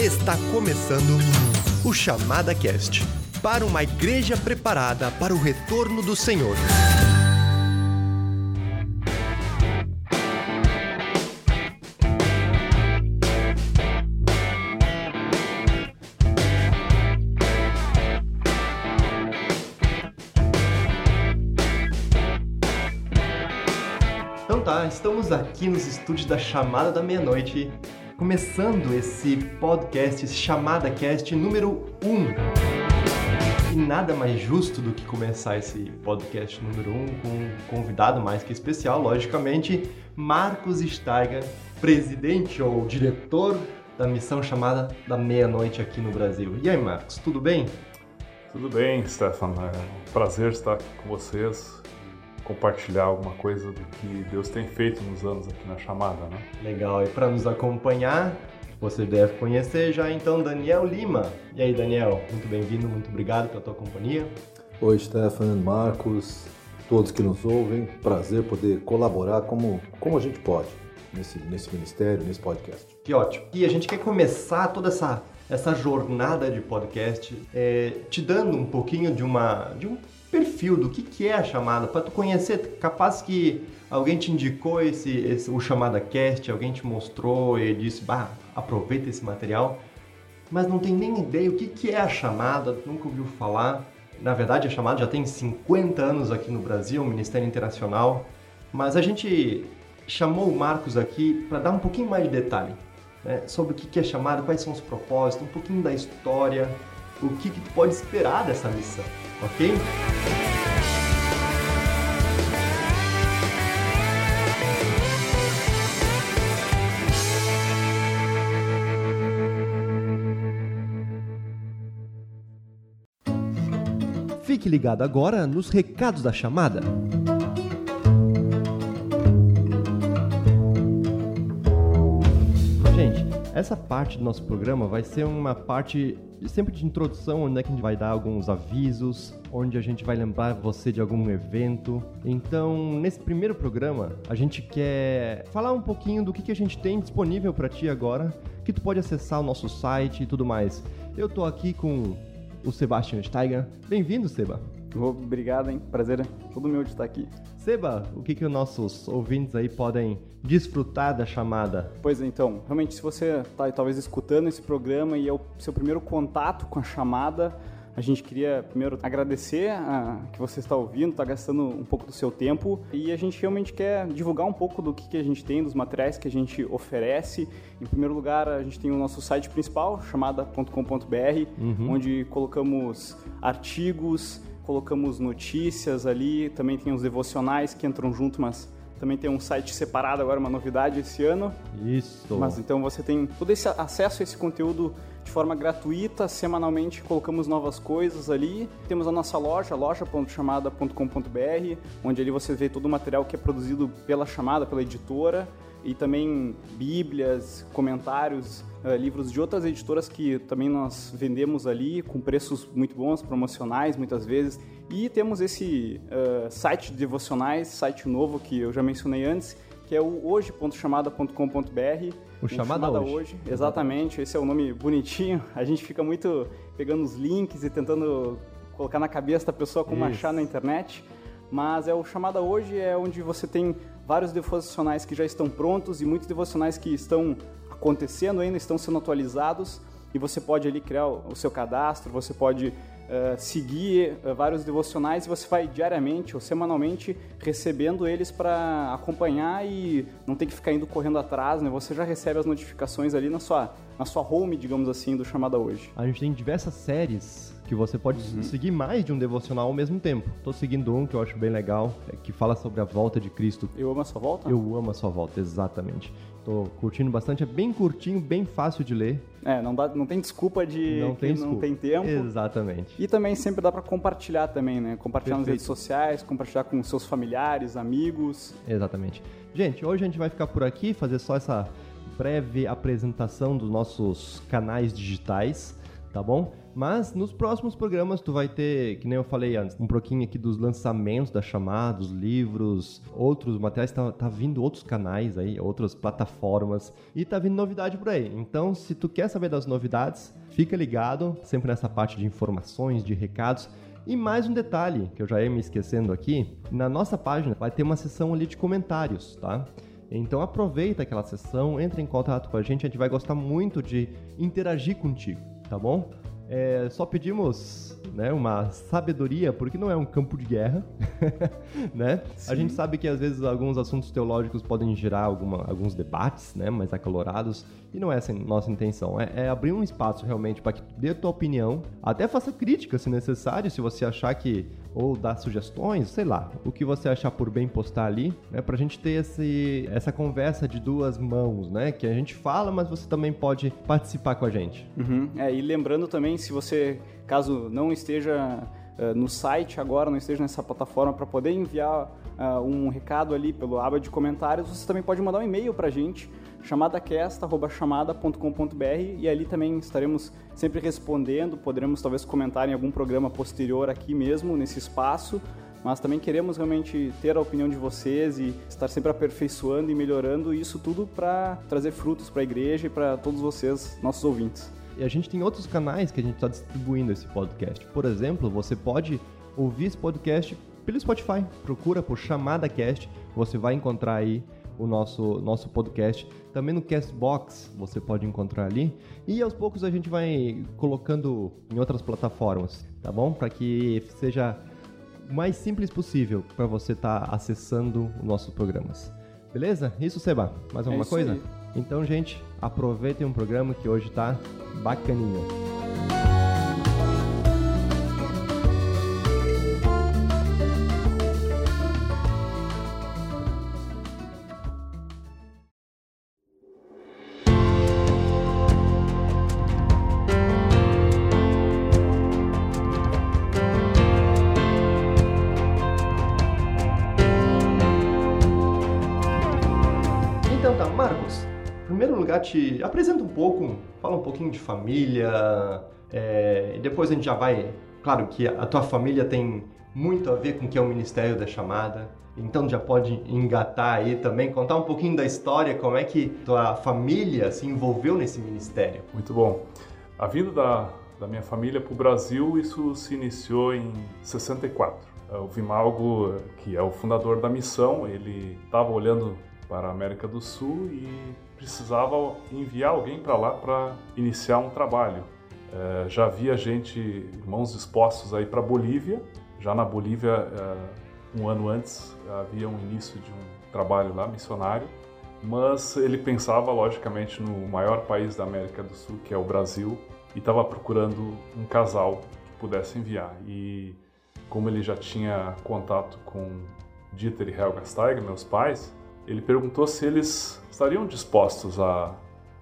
Está começando o Chamada Cast para uma igreja preparada para o retorno do Senhor. Então tá, estamos aqui nos estúdios da Chamada da Meia-Noite, começando esse podcast, esse Chamada Cast número 1. E nada mais justo do que começar esse podcast número 1 com um convidado mais que especial, logicamente, Marcos Steiger, presidente ou diretor da missão chamada da meia-noite aqui no Brasil. E aí, Marcos, tudo bem? Tudo bem, Stefan. É um prazer estar aqui com vocês compartilhar alguma coisa do que Deus tem feito nos anos aqui na chamada, né? Legal, e para nos acompanhar, você deve conhecer já então Daniel Lima. E aí, Daniel, muito bem-vindo, muito obrigado pela tua companhia. Oi, Stefan, Marcos, todos que nos ouvem. Prazer poder colaborar como, como a gente pode nesse, nesse ministério, nesse podcast. Que ótimo. E a gente quer começar toda essa, essa jornada de podcast é, te dando um pouquinho de, uma, de um perfil do que, que é a chamada, para tu conhecer, capaz que alguém te indicou esse, esse, o chamada cast, alguém te mostrou e disse, bah, aproveita esse material, mas não tem nem ideia o que, que é a chamada, nunca ouviu falar. Na verdade, a chamada já tem 50 anos aqui no Brasil, Ministério Internacional, mas a gente chamou o Marcos aqui para dar um pouquinho mais de detalhe né, sobre o que, que é chamada, quais são os propósitos, um pouquinho da história, o que, que tu pode esperar dessa missão, ok? Fique ligado agora nos recados da chamada. Essa parte do nosso programa vai ser uma parte sempre de introdução, onde é a gente vai dar alguns avisos, onde a gente vai lembrar você de algum evento. Então, nesse primeiro programa, a gente quer falar um pouquinho do que, que a gente tem disponível para ti agora, que tu pode acessar o nosso site e tudo mais. Eu tô aqui com o Sebastian Steiger. Bem-vindo, Seba. Obrigado, hein? Prazer é todo meu de estar aqui. Seba, o que, que os nossos ouvintes aí podem desfrutar da chamada? Pois é, então, realmente, se você está talvez escutando esse programa e é o seu primeiro contato com a chamada, a gente queria primeiro agradecer a, que você está ouvindo, está gastando um pouco do seu tempo e a gente realmente quer divulgar um pouco do que, que a gente tem, dos materiais que a gente oferece. Em primeiro lugar, a gente tem o nosso site principal, chamada.com.br, uhum. onde colocamos artigos, colocamos notícias ali, também tem os devocionais que entram junto, mas também tem um site separado agora, uma novidade esse ano. Isso. Mas então você tem todo esse acesso a esse conteúdo de forma gratuita, semanalmente colocamos novas coisas ali. Temos a nossa loja, loja.chamada.com.br, onde ali você vê todo o material que é produzido pela chamada, pela editora, e também bíblias, comentários, uh, livros de outras editoras que também nós vendemos ali com preços muito bons, promocionais muitas vezes. E temos esse uh, site de devocionais, site novo que eu já mencionei antes, que é o hoje.chamada.com.br. O Chamada, chamada hoje. hoje. Exatamente, esse é o nome bonitinho. A gente fica muito pegando os links e tentando colocar na cabeça da pessoa como Isso. achar na internet. Mas é o Chamada Hoje, é onde você tem vários devocionais que já estão prontos e muitos devocionais que estão acontecendo ainda, estão sendo atualizados e você pode ali criar o seu cadastro, você pode uh, seguir uh, vários devocionais e você vai diariamente ou semanalmente recebendo eles para acompanhar e não tem que ficar indo correndo atrás, né? Você já recebe as notificações ali na sua, na sua home, digamos assim, do Chamada Hoje. A gente tem diversas séries que você pode uhum. seguir mais de um devocional ao mesmo tempo. Estou seguindo um que eu acho bem legal, é que fala sobre a volta de Cristo. Eu amo a sua volta? Eu amo a sua volta, exatamente. Tô curtindo bastante, é bem curtinho, bem fácil de ler. É, não, dá, não tem desculpa de não tem desculpa. não tem tempo. Exatamente. E também sempre dá para compartilhar também, né? Compartilhar Perfeito. nas redes sociais, compartilhar com seus familiares, amigos. Exatamente. Gente, hoje a gente vai ficar por aqui, fazer só essa breve apresentação dos nossos canais digitais tá bom? Mas nos próximos programas tu vai ter, que nem eu falei antes, um pouquinho aqui dos lançamentos da chamada, dos livros, outros materiais, tá, tá vindo outros canais aí, outras plataformas e tá vindo novidade por aí. Então, se tu quer saber das novidades, fica ligado, sempre nessa parte de informações, de recados. E mais um detalhe que eu já ia me esquecendo aqui, na nossa página vai ter uma seção ali de comentários, tá? Então aproveita aquela sessão, entre em contato com a gente, a gente vai gostar muito de interagir contigo, tá bom? É, só pedimos né, uma sabedoria, porque não é um campo de guerra, né? A gente sabe que às vezes alguns assuntos teológicos podem gerar alguma, alguns debates, né, mais acalorados, e não é essa a nossa intenção. É, é abrir um espaço realmente para que dê a tua opinião, até faça crítica se necessário, se você achar que ou dar sugestões, sei lá, o que você achar por bem postar ali, né, pra gente ter esse, essa conversa de duas mãos, né, que a gente fala, mas você também pode participar com a gente. Uhum. É, e lembrando também, se você, caso não esteja uh, no site agora, não esteja nessa plataforma para poder enviar uh, um recado ali pelo aba de comentários, você também pode mandar um e-mail pra gente, chamadacast.chamada.com.br e ali também estaremos sempre respondendo, poderemos talvez comentar em algum programa posterior aqui mesmo, nesse espaço, mas também queremos realmente ter a opinião de vocês e estar sempre aperfeiçoando e melhorando isso tudo para trazer frutos para a igreja e para todos vocês, nossos ouvintes. E a gente tem outros canais que a gente está distribuindo esse podcast. Por exemplo, você pode ouvir esse podcast pelo Spotify. Procura por Chamada Cast, você vai encontrar aí o nosso, nosso podcast. Também no Castbox você pode encontrar ali. E aos poucos a gente vai colocando em outras plataformas, tá bom? Para que seja o mais simples possível para você estar tá acessando os nossos programas. Beleza? Isso, Seba. Mais alguma é coisa? Aí. Então, gente, aproveitem o programa que hoje tá bacaninha. Apresenta um pouco, fala um pouquinho de família, é, depois a gente já vai. Claro que a tua família tem muito a ver com o que é o Ministério da Chamada, então já pode engatar aí também, contar um pouquinho da história, como é que tua família se envolveu nesse ministério. Muito bom. A vinda da, da minha família para o Brasil, isso se iniciou em 64. O Vimalgo, que é o fundador da missão, ele estava olhando para a América do Sul e precisava enviar alguém para lá para iniciar um trabalho. É, já havia gente, irmãos dispostos aí para Bolívia. Já na Bolívia, é, um ano antes, havia um início de um trabalho lá missionário. Mas ele pensava, logicamente, no maior país da América do Sul, que é o Brasil, e estava procurando um casal que pudesse enviar. E como ele já tinha contato com Dieter e Helga Steiger, meus pais, ele perguntou se eles estariam dispostos a,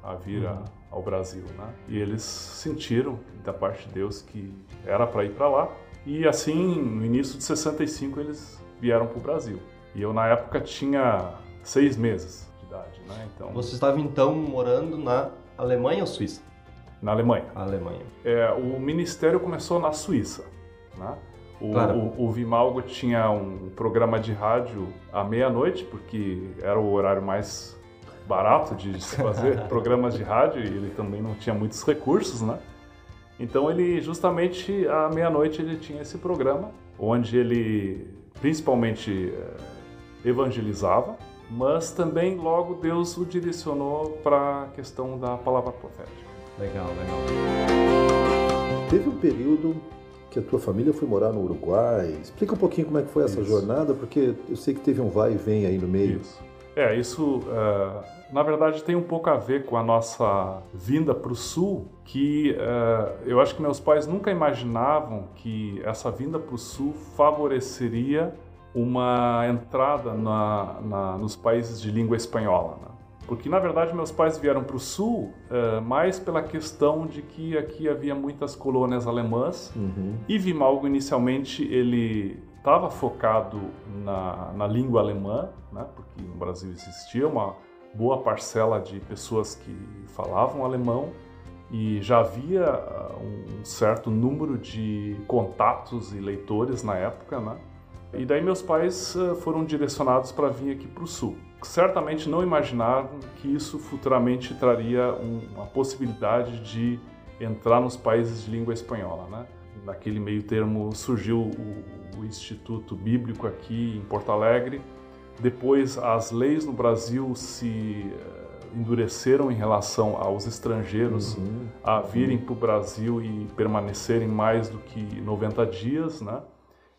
a vir a, uhum. ao Brasil, né? E eles sentiram da parte de Deus que era para ir para lá. E assim, no início de 65 eles vieram para o Brasil. E eu na época tinha seis meses de idade, né? Então. Você estava então morando na Alemanha ou Suíça? Na Alemanha. Alemanha. É, o ministério começou na Suíça, né? O, claro. o, o, Vimalgo tinha um programa de rádio à meia-noite, porque era o horário mais barato de se fazer programas de rádio e ele também não tinha muitos recursos, né? Então ele justamente à meia-noite ele tinha esse programa onde ele principalmente eh, evangelizava, mas também logo Deus o direcionou para a questão da palavra profética. Legal, legal. Teve um período que a tua família foi morar no Uruguai. Explica um pouquinho como é que foi essa isso. jornada, porque eu sei que teve um vai e vem aí no meio. Isso. É, isso uh, na verdade tem um pouco a ver com a nossa vinda para o sul, que uh, eu acho que meus pais nunca imaginavam que essa vinda para o sul favoreceria uma entrada na, na, nos países de língua espanhola. Né? Porque, na verdade, meus pais vieram para o sul uh, mais pela questão de que aqui havia muitas colônias alemãs. Uhum. E Vimalgo, inicialmente, ele estava focado na, na língua alemã, né? porque no Brasil existia uma boa parcela de pessoas que falavam alemão. e já havia ah, um certo número de contatos e leitores na época, né? E daí meus pais ah, foram direcionados para vir aqui para o sul. Certamente não imaginavam que isso futuramente traria uma possibilidade de entrar nos países de língua espanhola, né? Naquele meio termo surgiu o Instituto Bíblico aqui em Porto Alegre. Depois as leis no Brasil se endureceram em relação aos estrangeiros uhum. a virem para o Brasil e permanecerem mais do que 90 dias, né?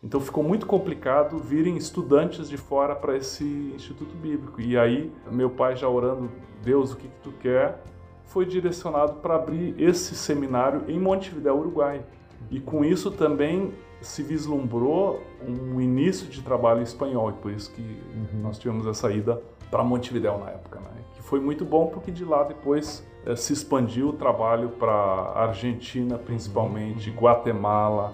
Então ficou muito complicado virem estudantes de fora para esse Instituto Bíblico. E aí, meu pai já orando, Deus, o que, que tu quer? Foi direcionado para abrir esse seminário em Montevideo, Uruguai. E com isso também se vislumbrou um início de trabalho espanhol, e por isso que uhum. nós tivemos essa ida para Montevideo na época. Né? foi muito bom porque de lá depois eh, se expandiu o trabalho para Argentina, principalmente, uhum. Guatemala.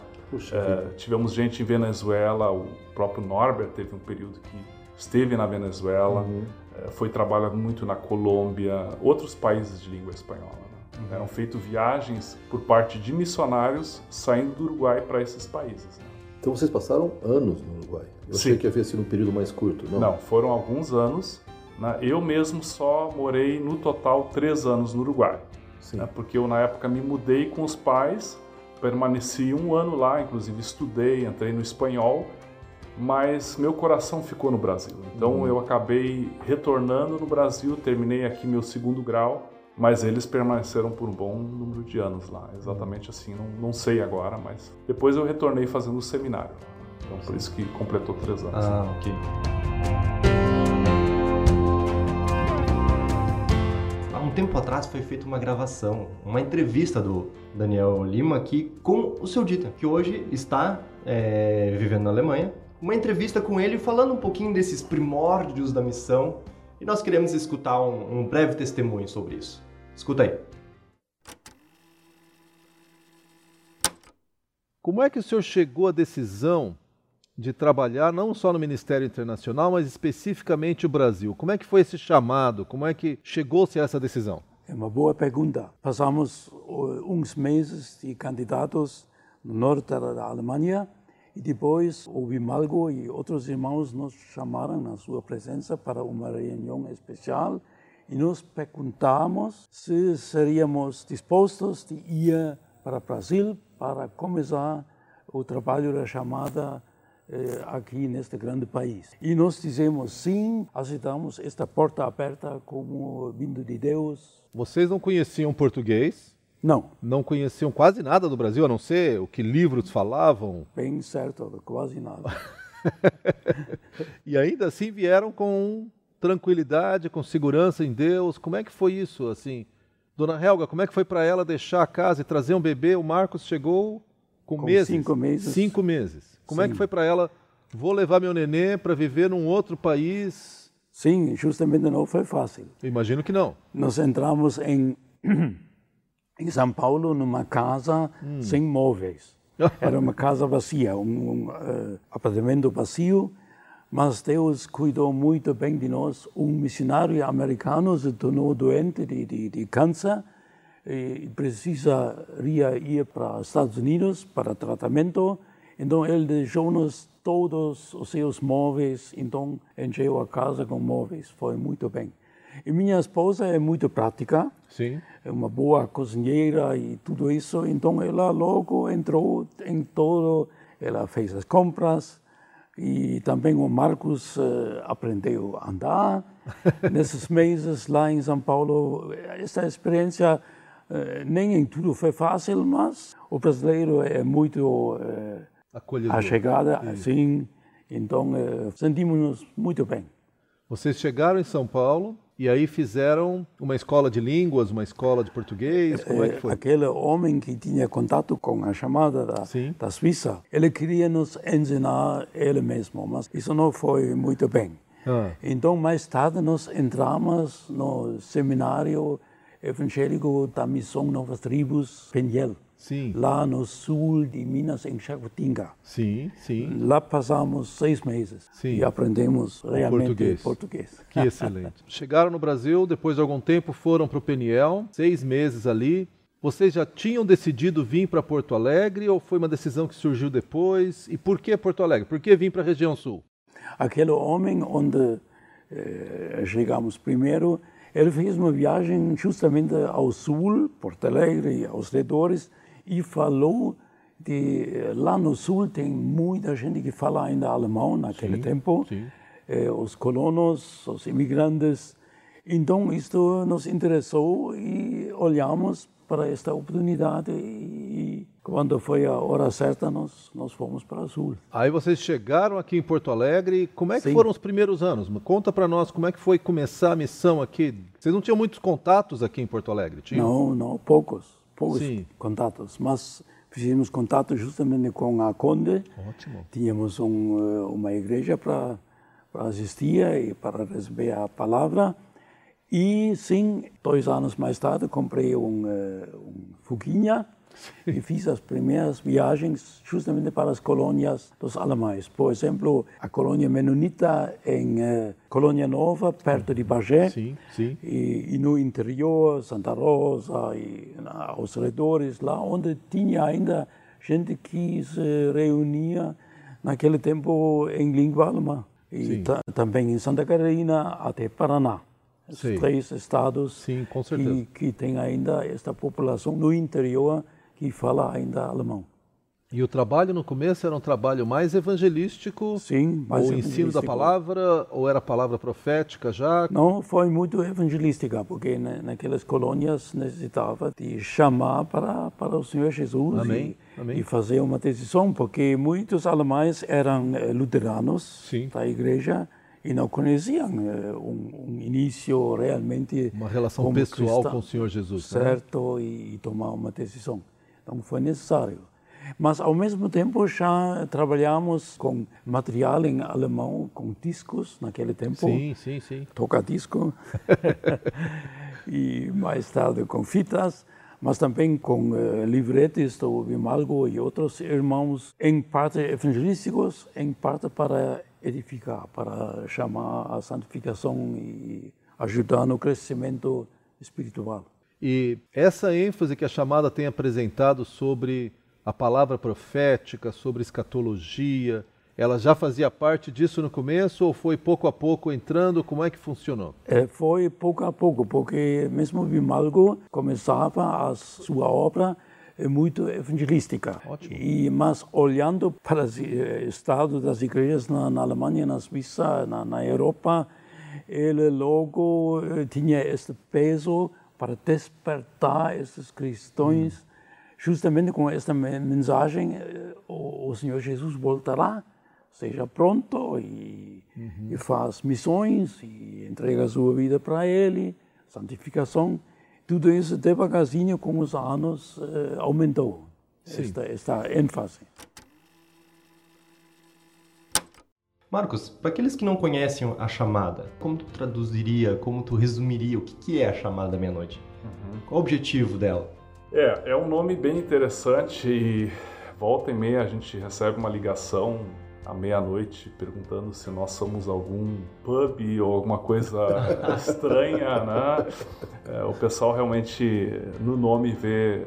Eh, tivemos gente em Venezuela, o próprio Norbert teve um período que esteve na Venezuela, uhum. Eh, foi trabalhado muito na Colômbia, outros países de língua espanhola. Né? Uhum. Eram feitas viagens por parte de missionários saindo do Uruguai para esses países. Né? Então vocês passaram anos no Uruguai. Eu Sim. achei que havia sido um período mais curto, não? Não, foram alguns anos. Né? Eu mesmo só morei no total três anos no Uruguai, né? porque eu na época me mudei com os pais, permaneci um ano lá, inclusive estudei, entrei no espanhol, mas meu coração ficou no Brasil. Então uhum. eu acabei retornando no Brasil, terminei aqui meu segundo grau, mas eles permaneceram por um bom número de anos lá, exatamente assim, não, não sei agora, mas depois eu retornei fazendo o seminário. Então por isso que completou três anos. Ah, ok. tempo atrás foi feita uma gravação, uma entrevista do Daniel Lima aqui com o seu Dita, que hoje está é, vivendo na Alemanha. Uma entrevista com ele falando um pouquinho desses primórdios da missão e nós queremos escutar um, um breve testemunho sobre isso. Escuta aí. Como é que o senhor chegou à decisão de trabalhar não só no Ministério Internacional, mas especificamente o Brasil. Como é que foi esse chamado? Como é que chegou-se a essa decisão? É uma boa pergunta. Passamos uns meses de candidatos no norte da Alemanha e depois o Vimalgo e outros irmãos nos chamaram na sua presença para uma reunião especial e nos perguntamos se seríamos dispostos de ir para o Brasil para começar o trabalho da chamada eh, aqui neste grande país. E nós dizemos sim, aceitamos esta porta aberta como vindo de Deus. Vocês não conheciam português? Não. Não conheciam quase nada do Brasil, a não ser o que livros falavam? Bem certo, quase nada. e ainda assim vieram com tranquilidade, com segurança em Deus. Como é que foi isso, assim? Dona Helga, como é que foi para ela deixar a casa e trazer um bebê? O Marcos chegou com, com meses. Cinco meses. Cinco meses. Como Sim. é que foi para ela? Vou levar meu nenê para viver num outro país? Sim, justamente não foi fácil. Imagino que não. Nós entramos em, em São Paulo numa casa hum. sem móveis. Era uma casa vazia, um, um uh, apartamento vazio, mas Deus cuidou muito bem de nós. Um missionário americano se tornou doente de, de, de câncer e precisaria ir para os Estados Unidos para tratamento. Então ele deixou-nos todos os seus móveis, então encheu a casa com móveis, foi muito bem. E minha esposa é muito prática, Sim. é uma boa cozinheira e tudo isso, então ela logo entrou em todo, ela fez as compras e também o Marcos uh, aprendeu a andar. Nesses meses lá em São Paulo, essa experiência uh, nem em tudo foi fácil, mas o brasileiro é muito uh, Acolhedor. A chegada, sim. Então, sentimos-nos muito bem. Vocês chegaram em São Paulo e aí fizeram uma escola de línguas, uma escola de português? Como é, que foi? Aquele homem que tinha contato com a chamada da, da Suíça, ele queria nos ensinar ele mesmo, mas isso não foi muito bem. Ah. Então, mais tarde, nós entramos no seminário evangélico da Missão Novas Tribos, Penhel. Sim. lá no sul de Minas, em Jacutinga. Sim, sim. Lá passamos seis meses sim. e aprendemos realmente português. português. Que excelente. Chegaram no Brasil, depois de algum tempo foram para o Peniel, seis meses ali. Vocês já tinham decidido vir para Porto Alegre ou foi uma decisão que surgiu depois? E por que Porto Alegre? Por que vir para a região sul? Aquele homem onde eh, chegamos primeiro, ele fez uma viagem justamente ao sul, Porto Alegre e aos redores, e falou de lá no sul tem muita gente que fala ainda alemão naquele sim, tempo, sim. Eh, os colonos, os imigrantes. Então isto nos interessou e olhamos para esta oportunidade e quando foi a hora certa nós nós fomos para o sul. Aí vocês chegaram aqui em Porto Alegre. Como é que Sim. foram os primeiros anos? Conta para nós como é que foi começar a missão aqui. Vocês não tinham muitos contatos aqui em Porto Alegre, tinham? Não, não, poucos, poucos Sim. contatos, mas fizemos contato justamente com a Conde. Ótimo. Tínhamos um, eh, uma igreja para para assistir e para receber a palavra. E sim, dois anos mais tarde comprei um, eh, um Fuguinha e fiz as primeiras viagens justamente para as colônias dos alemães. Por exemplo, a colônia menonita em eh, Colônia Nova, perto de Bagé. Sim, sim. E, e no interior, Santa Rosa e na- aos redores, lá onde tinha ainda gente que se reunia naquele tempo em língua alemã. E também em Santa Catarina até Paraná. Os três estados Sim, que, que tem ainda esta população no interior que fala ainda alemão. E o trabalho no começo era um trabalho mais evangelístico? Sim, mais ou ensino da palavra, ou era palavra profética já? Não, foi muito evangelística, porque na, naquelas colônias necessitava de chamar para, para o Senhor Jesus Amém, e, amém. e fazer uma decisão, porque muitos alemães eram eh, luteranos Sim. da igreja e não conheciam eh, um, um início realmente Uma relação pessoal cristão, com o Senhor Jesus. né? certo e, e tomar uma decisão. Então foi necessário. Mas ao mesmo tempo já trabalhamos com material em alemão, com discos naquele tempo Sim, sim, sim. toca-disco e mais tarde com fitas, mas também com eh, livretes do Vimalgo e outros irmãos, em parte evangelísticos, em parte para edificar, para chamar a santificação e ajudar no crescimento espiritual. E essa ênfase que a chamada tem apresentado sobre a palavra profética, sobre escatologia, ela já fazia parte disso no começo ou foi pouco a pouco entrando? Como é que funcionou? Eh, Foi pouco a pouco, porque mesmo Vimalgo começava a sua obra eh, muito evangelística. Ótimo. E, mas olhando para o estado das igrejas na, na Alemanha, na Suíça, na, na Europa, ele logo eh, tinha este peso para despertar esses cristãos, justamente com esta me- mensagem, eh, o, o Senhor Jesus voltará, seja pronto e, e faz missões e entrega a sua vida para Ele, santificação. Tudo isso devagarzinho com os anos eh, aumentou esta, esta ênfase. Marcos, para aqueles que não conhecem a chamada, como tu traduziria, como tu resumiria o que que é a chamada meia-noite? Qual o objetivo dela? É, é um nome bem interessante e volta e meia a gente recebe uma ligação à meia-noite perguntando se nós somos algum pub ou alguma coisa estranha, né? É, o pessoal realmente no nome vê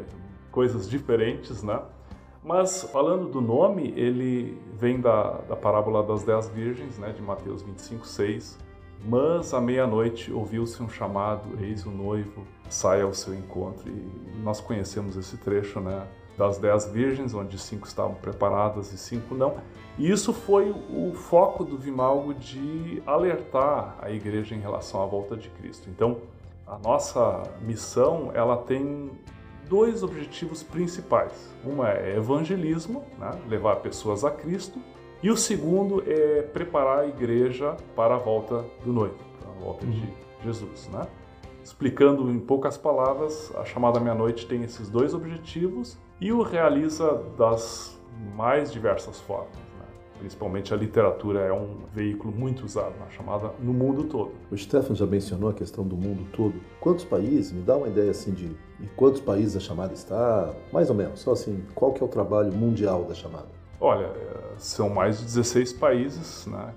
coisas diferentes, né? Mas falando do nome, ele vem da, da parábola das dez virgens, né, de Mateus 25, 6. Mas à meia-noite ouviu-se um chamado, eis o noivo, sai ao seu encontro. E nós conhecemos esse trecho, né, das dez virgens, onde cinco estavam preparadas e cinco não. E isso foi o foco do Vimalgo de alertar a igreja em relação à volta de Cristo. Então, a nossa missão, ela tem dois objetivos principais. Uma é evangelismo, né? levar pessoas a Cristo, e o segundo é preparar a igreja para a volta do noivo, para a volta de Jesus. Né? Explicando em poucas palavras, a chamada meia-noite tem esses dois objetivos e o realiza das mais diversas formas. Principalmente a literatura é um veículo muito usado na chamada no mundo todo. O Stefan já mencionou a questão do mundo todo. Quantos países? Me dá uma ideia assim de em quantos países a chamada está? Mais ou menos. Só assim, qual que é o trabalho mundial da chamada? Olha, eh, são mais de 16 países, né?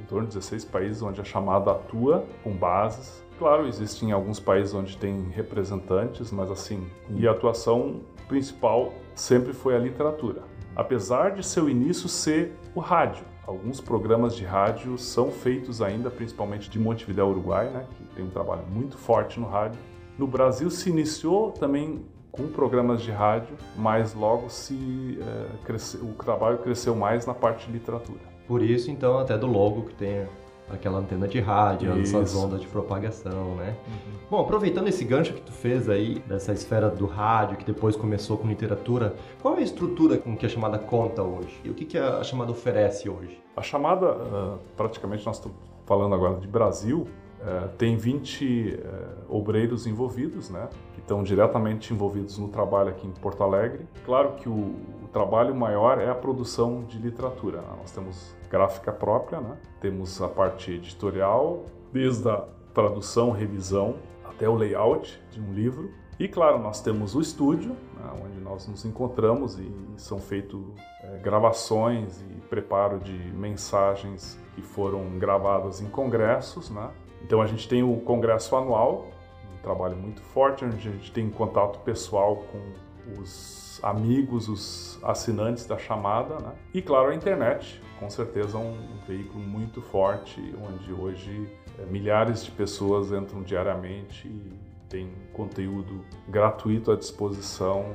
em torno de 16 países onde a chamada atua com bases. Claro, existem alguns países onde tem representantes, mas assim, e a atuação principal sempre foi a literatura. Apesar de seu início ser o rádio. Alguns programas de rádio são feitos ainda, principalmente de Montevideo, Uruguai, né, que tem um trabalho muito forte no rádio. No Brasil se iniciou também com programas de rádio, mas logo se é, cresceu, o trabalho cresceu mais na parte de literatura. Por isso, então, até do logo que tem aquela antena de rádio, Isso. essas ondas de propagação, né? Uhum. Bom, aproveitando esse gancho que tu fez aí, dessa esfera do rádio, que depois começou com literatura, qual é a estrutura com que a chamada conta hoje? E o que, que a chamada oferece hoje? A chamada, uh, praticamente nós estamos falando agora de Brasil, uh, tem 20 uh, obreiros envolvidos, né? Que estão diretamente envolvidos no trabalho aqui em Porto Alegre. Claro que o, o trabalho maior é a produção de literatura. Né? Nós temos gráfica própria, né? temos a parte editorial, desde a tradução, revisão, até o layout de um livro. E claro, nós temos o estúdio, né, onde nós nos encontramos e são feitas é, gravações e preparo de mensagens que foram gravadas em congressos. Né? Então a gente tem o congresso anual, um trabalho muito forte, onde a gente tem contato pessoal com os amigos, os assinantes da chamada, né? e claro a internet, com certeza um, veículo muito forte, onde hoje é, milhares de pessoas entram diariamente e tem conteúdo gratuito à disposição,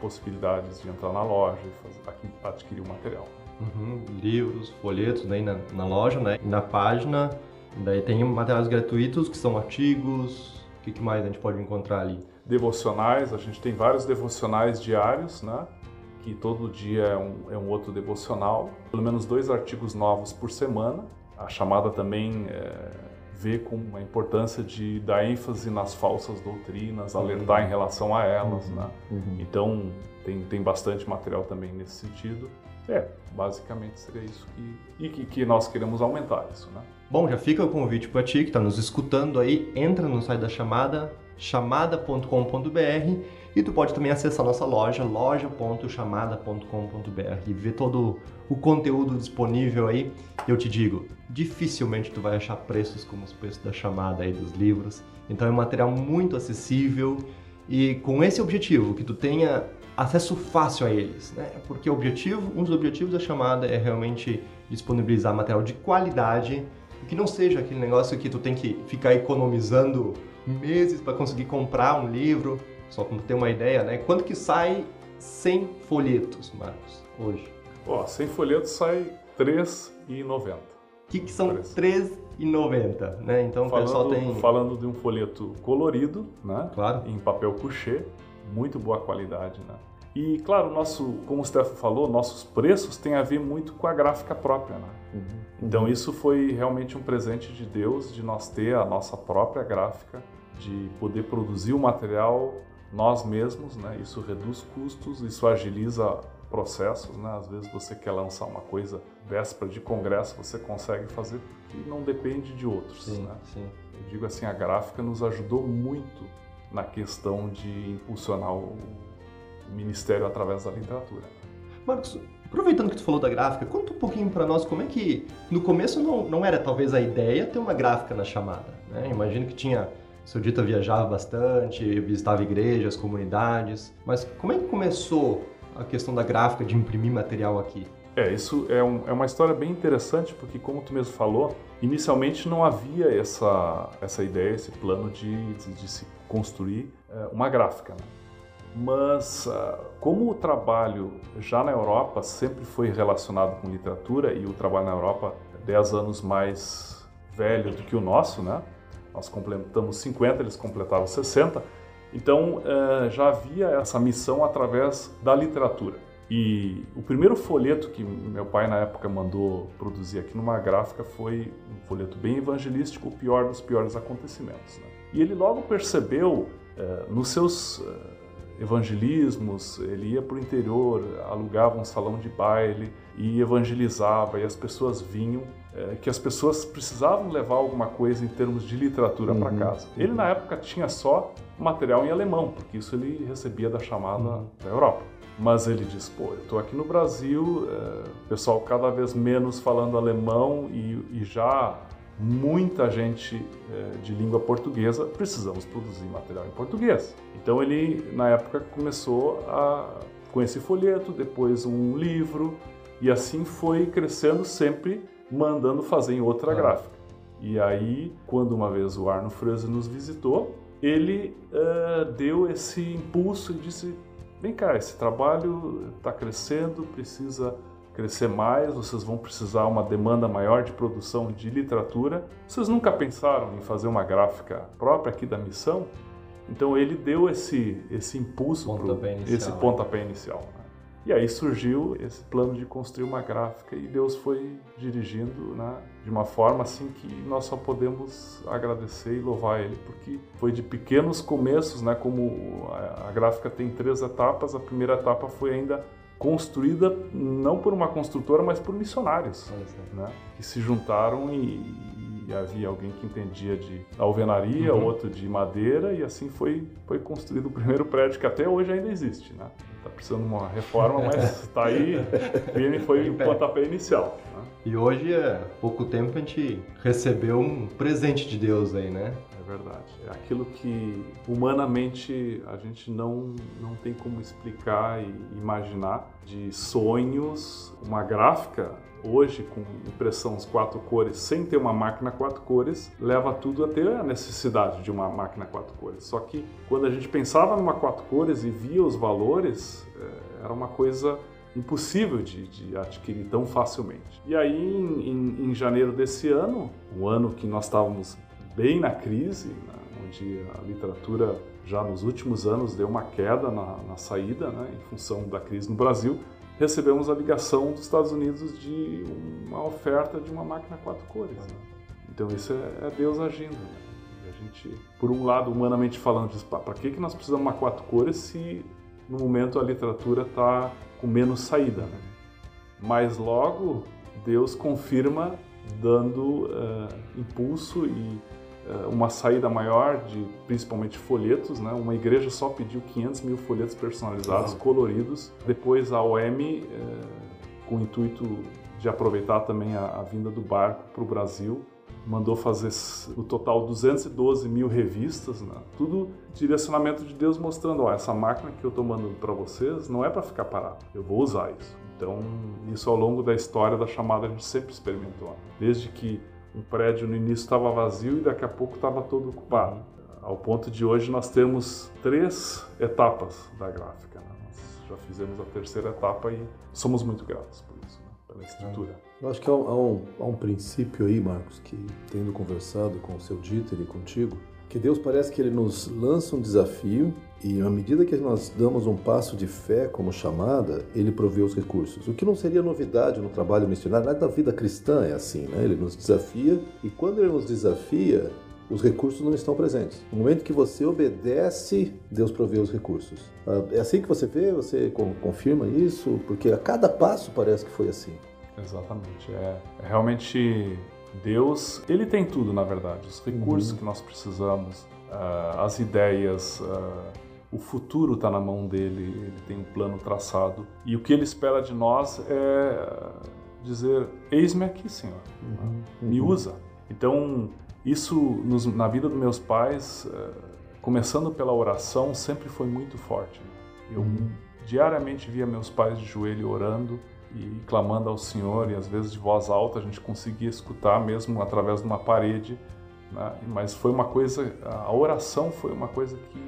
possibilidades de entrar na loja e adquirir o material. Uhum, livros, folhetos daí na, na loja, né? E na página, daí tem materiais gratuitos que são artigos, o que, que mais a gente pode encontrar ali? Devocionais, a gente tem vários devocionais diários, né? que todo dia é um, é um outro devocional, pelo menos dois artigos novos por semana. A chamada também é, vê com a importância de dar ênfase nas falsas doutrinas, alertar uhum. em relação a elas, uhum. né? Uhum. Então tem, tem bastante material também nesse sentido. É, basicamente seria isso que, e que, que nós queremos aumentar isso, né? Bom, já fica o convite para ti que está nos escutando aí, entra no site da chamada, chamada.com.br e tu pode também acessar nossa loja, loja.chamada.com.br e ver todo o conteúdo disponível aí. Eu te digo, dificilmente tu vai achar preços como os preços da chamada aí dos livros. Então é um material muito acessível e com esse objetivo, que tu tenha acesso fácil a eles, né? Porque o objetivo, um dos objetivos da chamada é realmente disponibilizar material de qualidade que não seja aquele negócio que tu tem que ficar economizando meses para conseguir comprar um livro só para ter uma ideia, né? Quanto que sai 100 folhetos, Marcos, hoje? Ó, 100 folhetos sai R$ 3,90. O que, que são R$ 3,90, né? Então falando, o pessoal tem... Falando de um folheto colorido, né? Claro. Em papel couché, muito boa qualidade, né? E, claro, nosso, como o Stefano falou, nossos preços têm a ver muito com a gráfica própria, né? Uhum. Então, isso foi realmente um presente de Deus, de nós ter a nossa própria gráfica, de poder produzir o material nós mesmos, né? Isso reduz custos, isso agiliza processos, né? Às vezes você quer lançar uma coisa véspera de congresso, você consegue fazer e não depende de outros, sim, né? Sim. Eu digo assim, a gráfica nos ajudou muito na questão de impulsionar o ministério através da literatura. Marcos, aproveitando que tu falou da gráfica, conta um pouquinho para nós como é que no começo não, não era talvez a ideia ter uma gráfica na chamada, né? Imagino que tinha seu Dita viajava bastante, visitava igrejas, comunidades, mas como é que começou a questão da gráfica, de imprimir material aqui? É, isso é, um, é uma história bem interessante, porque como tu mesmo falou, inicialmente não havia essa, essa ideia, esse plano de, de, de se construir é, uma gráfica. Né? Mas uh, como o trabalho já na Europa sempre foi relacionado com literatura, e o trabalho na Europa é 10 anos mais velho do que o nosso, né? Nós completamos 50, eles completaram 60. Então eh, já havia essa missão através da literatura. E o primeiro folheto que meu pai na época mandou produzir aqui numa gráfica foi um folheto bem evangelístico, o pior dos piores acontecimentos. Né? E ele logo percebeu eh, nos seus eh, evangelismos, ele ia para o interior, alugava um salão de baile e evangelizava, e as pessoas vinham é, que as pessoas precisavam levar alguma coisa em termos de literatura uhum. para casa. Ele, na época, tinha só material em alemão, porque isso ele recebia da chamada uhum. da Europa. Mas ele diz, pô, eu estou aqui no Brasil, é, pessoal cada vez menos falando alemão e, e já muita gente é, de língua portuguesa, precisamos produzir material em português. Então ele, na época, começou a com esse folheto, depois um livro, e assim foi crescendo sempre mandando fazer em outra ah. gráfica. E aí, quando uma vez o Arno Freuse nos visitou, ele uh, deu esse impulso e disse: Vem cá, esse trabalho está crescendo, precisa crescer mais, vocês vão precisar uma demanda maior de produção de literatura. Vocês nunca pensaram em fazer uma gráfica própria aqui da missão? Então ele deu esse, esse impulso, pontapé pro, esse pontapé inicial. Né? E aí surgiu esse plano de construir uma gráfica e Deus foi dirigindo né, de uma forma assim que nós só podemos agradecer e louvar Ele, porque foi de pequenos começos, né, como a, gráfica tem três etapas, a primeira etapa foi ainda construída não por uma construtora, mas por missionários, né, que se juntaram e, e havia alguém que entendia de alvenaria, uhum. outro de madeira, e assim foi, foi construído o primeiro prédio que até hoje ainda existe, né? Está precisando de uma reforma, mas está aí, firme foi o pontapé inicial. Né? E hoje, há pouco tempo, a gente recebeu um presente de Deus aí, né? É verdade. É aquilo que humanamente a gente não, não tem como explicar e imaginar de sonhos, uma gráfica hoje com impressão as quatro cores sem ter uma máquina quatro cores leva tudo a ter a necessidade de uma máquina quatro cores. Só que quando a gente pensava numa quatro cores e via os valores, é, era uma coisa impossível de, de, adquirir tão facilmente. E aí, em, em, janeiro desse ano, o ano que nós estávamos bem na crise, né, onde a literatura já nos últimos anos deu uma queda na, na saída, né, em função da crise no Brasil, recebemos a ligação dos Estados Unidos de uma oferta de uma máquina quatro cores. Né? Então isso é, é Deus agindo. Né? a gente, por um lado, humanamente falando, diz, para que, que nós precisamos uma quatro cores se no momento a literatura está com menos saída? Né? Mas logo Deus confirma dando uh, impulso e uma saída maior de principalmente folhetos, né? Uma igreja só pediu 500 mil folhetos personalizados, coloridos. Depois a OM, é, com o intuito de aproveitar também a, a vinda do barco para o Brasil, mandou fazer no total 212 mil revistas, né? tudo direcionamento de Deus mostrando, ó, essa máquina que eu estou mandando para vocês não é para ficar parado, eu vou usar isso. Então, isso ao longo da história da chamada a gente sempre experimentou. Desde que um prédio no início estava vazio e daqui a pouco estava todo ocupado. Ao ponto de hoje nós temos três etapas da gráfica. Né? Nós já fizemos a terceira etapa e somos muito gratos por isso, né? pela estrutura. Eu acho que há um, há um princípio aí, Marcos, que tendo conversado com o seu Dieter e contigo, que Deus parece que ele nos lança um desafio e à medida que nós damos um passo de fé como chamada, ele provê os recursos. O que não seria novidade no trabalho missionário, nada da vida cristã é assim, né? Ele nos desafia e quando ele nos desafia, os recursos não estão presentes. No momento que você obedece, Deus provê os recursos. Ah, é assim que você vê, você confirma isso, porque a cada passo parece que foi assim. Exatamente. É, é realmente Deus, ele tem tudo, na verdade. Os recursos uhum. que nós precisamos, uh, as ideias, uh, o futuro está na mão dele, ele tem um plano traçado. E o que ele espera de nós é dizer: Eis-me aqui, Senhor, uhum. me uhum. usa. Então, isso nos, na vida dos meus pais, uh, começando pela oração, sempre foi muito forte. Eu uhum. diariamente via meus pais de joelho orando e clamando ao Senhor, e às vezes de voz alta a gente conseguia escutar mesmo através de uma parede, né? mas foi uma coisa, a oração foi uma coisa que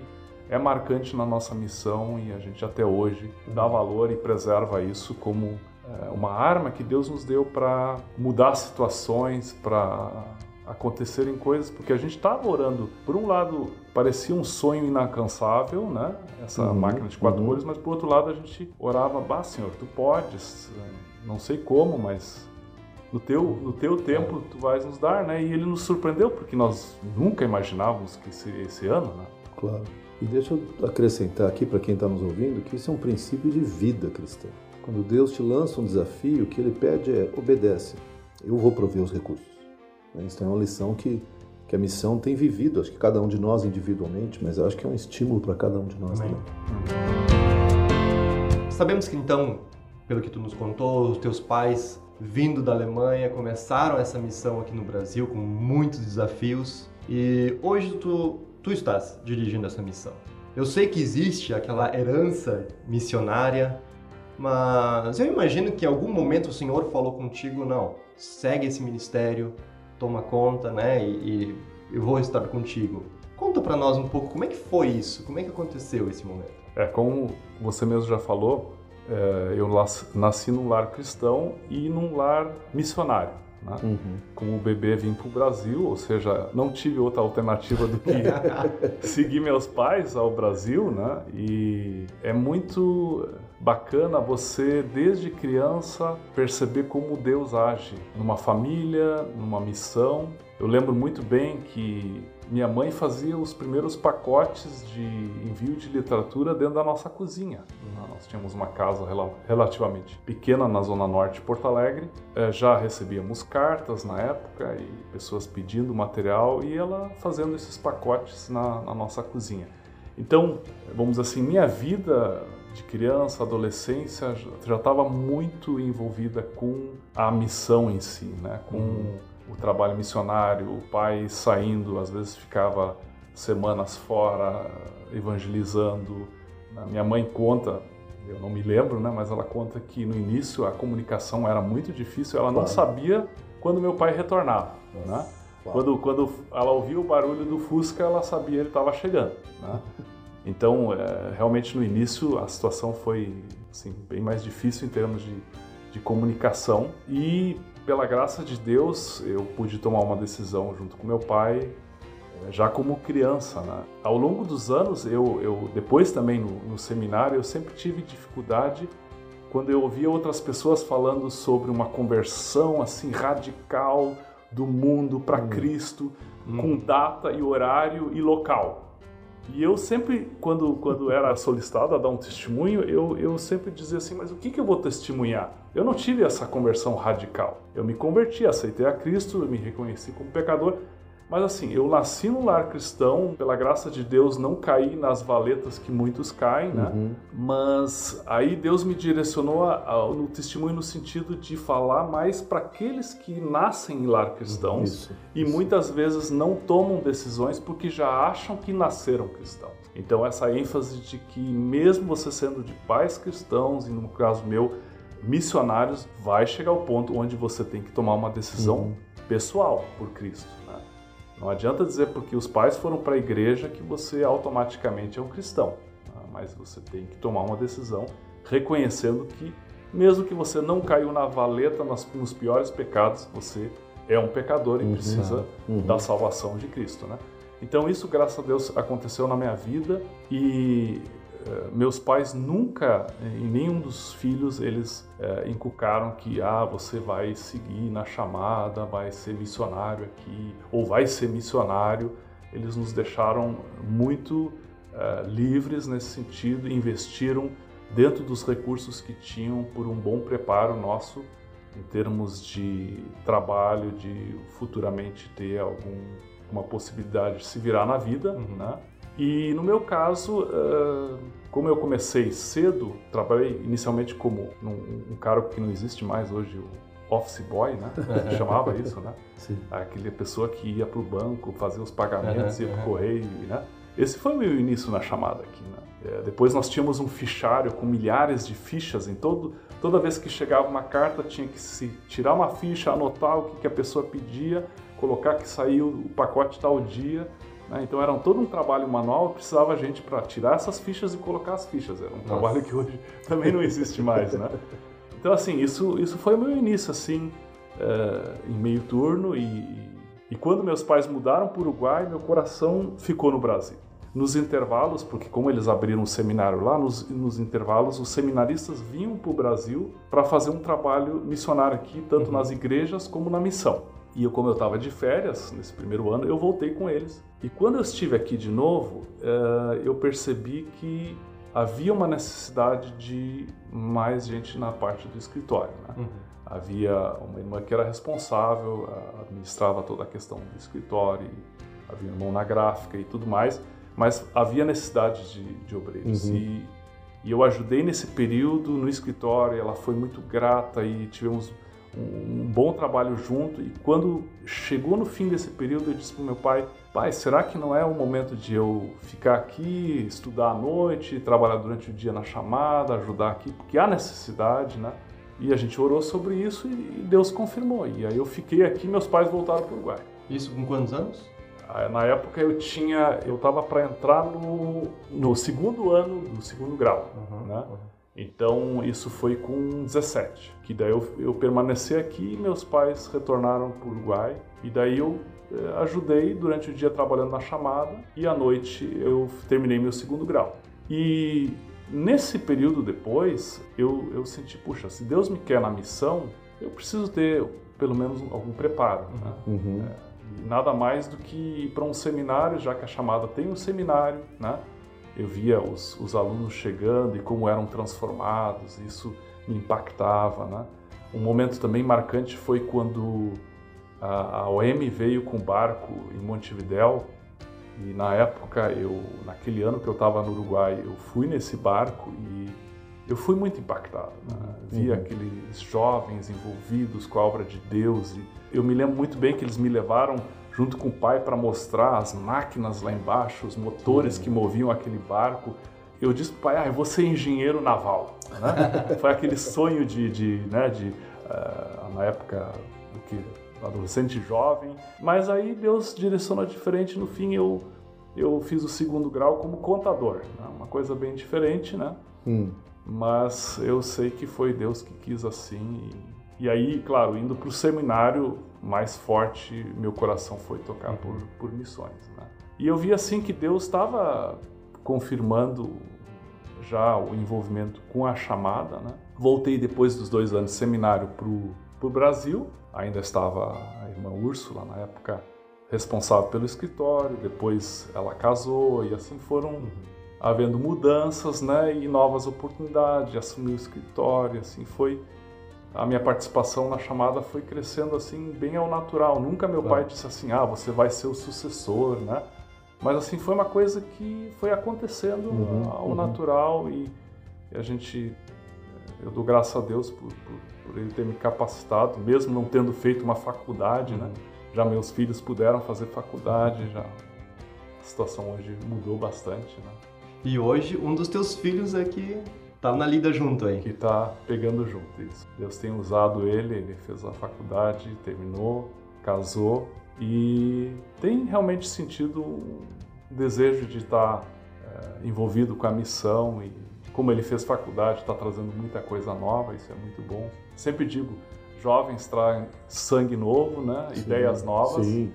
é marcante na nossa missão e a gente até hoje dá valor e preserva isso como é, uma arma que Deus nos deu para mudar situações, para acontecerem coisas, porque a gente estava orando, por um lado, parecia um sonho inalcançável, né? Essa uhum, máquina de quatro uhum. cores, mas por outro lado a gente orava, bah, Senhor, tu podes, não sei como, mas no teu, no teu tempo tu vais nos dar, né? E ele nos surpreendeu, porque nós nunca imaginávamos que seria esse ano, né? Claro. E deixa eu acrescentar aqui para quem está nos ouvindo que isso é um princípio de vida cristã. Quando Deus te lança um desafio, o que ele pede é obedece. eu vou prover os recursos. Né? Isso é uma lição que, que a missão tem vivido, acho que cada um de nós individualmente, mas acho que é um estímulo para cada um de nós Amém. também. Sabemos que então, pelo que tu nos contou, os teus pais vindo da Alemanha começaram essa missão aqui no Brasil com muitos desafios e hoje tu, tu estás dirigindo essa missão. Eu sei que existe aquela herança missionária, mas eu imagino que em algum momento o Senhor falou contigo, não, segue esse ministério, toma conta, né? E, e eu vou estar contigo. Conta para nós um pouco como é que foi isso, como é que aconteceu esse momento. É como você mesmo já falou, é, eu nasci num lar cristão e num lar missionário. Né? Uhum. Como o bebê vim para o Brasil, ou seja, não tive outra alternativa do que seguir meus pais ao Brasil, né? E é muito bacana você, desde criança, perceber como Deus age numa família, numa missão. Eu lembro muito bem que minha mãe fazia os primeiros pacotes de envio de literatura dentro da nossa cozinha. Nós tínhamos uma casa relativamente pequena na zona norte de Porto Alegre. É, já recebíamos cartas na época e pessoas pedindo material e ela fazendo esses pacotes na, na nossa cozinha. Então, vamos dizer assim, minha vida de criança, adolescência, já estava muito envolvida com a missão em si, né? com uhum. o trabalho missionário, o pai saindo, às vezes ficava semanas fora evangelizando. Minha mãe conta, eu não me lembro, né? mas ela conta que no início a comunicação era muito difícil, ela não sabia quando meu pai retornava. Né? Quando, quando ela ouvia o barulho do Fusca, ela sabia ele estava chegando. Né? Então, é, realmente no início a situação foi assim, bem mais difícil em termos de, de comunicação e pela graça de Deus eu pude tomar uma decisão junto com meu pai é, já como criança. Né? Ao longo dos anos, eu, eu depois também no, no, seminário, eu sempre tive dificuldade quando eu ouvia outras pessoas falando sobre uma conversão assim radical do mundo para hum. Cristo, hum. com data e horário e local. E eu sempre, quando, quando era solicitado a dar um testemunho, eu, eu sempre dizia assim: mas o que, que eu vou testemunhar? Eu não tive essa conversão radical. Eu me converti, aceitei a Cristo, me reconheci como pecador, mas assim, eu nasci num lar cristão, pela graça de Deus não caí nas valetas que muitos caem, né? Uhum. Mas aí Deus me direcionou a, a, no testemunho no sentido de falar mais para aqueles que nascem em lar cristãos isso, e isso. muitas vezes não tomam decisões porque já acham que nasceram cristãos. Então essa ênfase de que mesmo você sendo de pais cristãos e no caso meu missionários, vai chegar ao ponto onde você tem que tomar uma decisão uhum. pessoal por Cristo. Não adianta dizer porque os pais foram para a igreja que você automaticamente é um cristão, tá? mas você tem que tomar uma decisão reconhecendo que, mesmo que você não caiu na valeta nos piores pecados, você é um pecador e uhum, precisa uhum. da salvação de Cristo, né? Então isso, graças a Deus, aconteceu na minha vida e meus pais nunca, em nenhum dos filhos, eles é, inculcaram que ah, você vai seguir na chamada, vai ser missionário aqui, ou vai ser missionário. Eles nos deixaram muito é, livres nesse sentido, investiram dentro dos recursos que tinham por um bom preparo nosso em termos de trabalho, de futuramente ter alguma possibilidade de se virar na vida, uhum. né? E no meu caso, uh, como eu comecei cedo, trabalhei inicialmente como um, um cargo que não existe mais hoje, o office boy, né? É. chamava isso, né? Sim. Aquela pessoa que ia para o banco fazer os pagamentos, ia para o correio, né? Esse foi o meu início na chamada aqui, né? É, depois nós tínhamos um fichário com milhares de fichas em todo, toda vez que chegava uma carta tinha que se tirar uma ficha, anotar o que, que a pessoa pedia, colocar que saiu o pacote tal dia né? Então era todo um trabalho manual, precisava a gente para tirar essas fichas e colocar as fichas. Era um Nossa. trabalho que hoje também não existe mais, né? Então assim, isso, isso foi o meu início, assim, é, em meio turno e, e quando meus pais mudaram para o Uruguai, meu coração ficou no Brasil. Nos intervalos, porque como eles abriram um seminário lá, nos, nos intervalos os seminaristas vinham para o Brasil para fazer um trabalho missionário aqui, tanto uhum. nas igrejas como na missão. E eu, como eu estava de férias nesse primeiro ano, eu voltei com eles. E quando eu estive aqui de novo, uh, eu percebi que havia uma necessidade de mais gente na parte do escritório. Né? Uhum. Havia uma irmã que era responsável, administrava toda a questão do escritório, havia um irmão na gráfica e tudo mais, mas havia necessidade de, de obreiros. Uhum. E, e eu ajudei nesse período no escritório, ela foi muito grata e tivemos um, bom trabalho junto. E quando chegou no fim desse período, eu disse para meu pai: Pai, será que não é o momento de eu ficar aqui, estudar à noite, trabalhar durante o dia na chamada, ajudar aqui? Porque há necessidade, né? E a gente orou sobre isso e Deus confirmou. E aí eu fiquei aqui, meus pais voltaram para o Uruguai. Isso com quantos anos? Ah, na época eu tinha, eu estava para entrar no, no segundo ano do segundo grau, uhum, né? Uhum. Então isso foi com 17, que daí eu, eu permaneci aqui, meus pais retornaram para o Uruguai e daí eu eh, ajudei durante o dia trabalhando na chamada e à noite eu terminei meu segundo grau. E nesse período depois eu, eu senti, puxa, se Deus me quer na missão, eu preciso ter pelo menos algum preparo. Né? Uhum. É, nada mais do que ir para um seminário, já que a chamada tem um seminário, né? Eu via os, os alunos chegando e como eram transformados, isso me impactava. Né? Um momento também marcante foi quando a, a OM veio com barco em Montevidéu e na época, eu, naquele ano que eu estava no Uruguai, eu fui nesse barco e eu fui muito impactado. Né? Vi uhum. aqueles jovens envolvidos com a obra de Deus e eu me lembro muito bem que eles me levaram junto com o pai para mostrar as máquinas lá embaixo, os motores que moviam aquele barco. Eu disse para o pai, ah, eu vou ser engenheiro naval. Né? Foi aquele sonho de, de, né, de uh, na época, do que adolescente jovem. Mas aí Deus direcionou diferente. No fim, eu, eu fiz o segundo grau como contador. Né? Uma coisa bem diferente, né? Hum. Mas eu sei que foi Deus que quis assim. E, e aí, claro, indo para o seminário, mais forte meu coração foi tocar uhum. por, por missões. Né? E eu vi assim que Deus estava confirmando já o envolvimento com a chamada. Né? Voltei depois dos dois anos de seminário para o Brasil. Ainda estava a irmã Úrsula, na época, responsável pelo escritório. Depois ela casou e assim foram havendo mudanças né? e novas oportunidades. Assumir o escritório, assim foi a minha participação na chamada foi crescendo assim bem ao natural. Nunca meu pai disse assim, ah, você vai ser o sucessor, né? Mas assim foi uma coisa que foi acontecendo uhum, ao uhum. natural e, a gente, eu dou graças a Deus por, por, por, ele ter me capacitado, mesmo não tendo feito uma faculdade, né? uhum. né? Já meus filhos puderam fazer faculdade, já a situação hoje mudou bastante, né? E hoje um dos teus filhos é que tá na lida junto aí. Que tá pegando junto, isso. Deus tem usado ele, ele fez a faculdade, terminou, casou e tem realmente sentido um desejo de estar é, envolvido com a missão e como ele fez faculdade, está trazendo muita coisa nova, isso é muito bom. Sempre digo, jovens traem sangue novo, né? Sim, ideias novas. Sim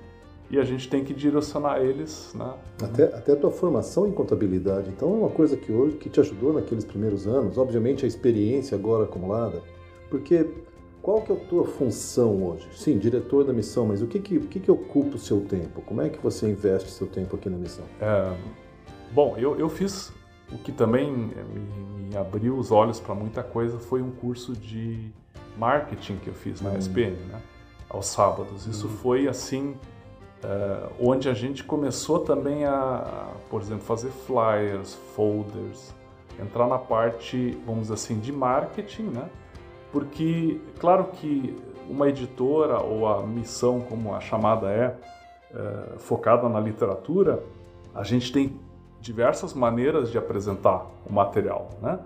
e a gente tem que direcionar eles, né? Até, até a tua formação em contabilidade, então é uma coisa que hoje que te ajudou naqueles primeiros anos, obviamente a experiência agora acumulada, porque qual que é a tua função hoje? Sim, diretor da missão, mas o que que, o que, que ocupa o seu tempo? Como é que você investe seu tempo aqui na missão? É, bom, eu, eu fiz o que também me, me abriu os olhos para muita coisa foi um curso de marketing que eu fiz na hum. SPN, né? Aos sábados. Isso hum. foi assim onde a gente começou também a, a, por exemplo, fazer flyers, folders, entrar na parte, vamos dizer assim, de marketing, né? Porque, claro que uma editora ou a missão, como a chamada é, é focada na literatura, a gente tem diversas maneiras de apresentar o material, né?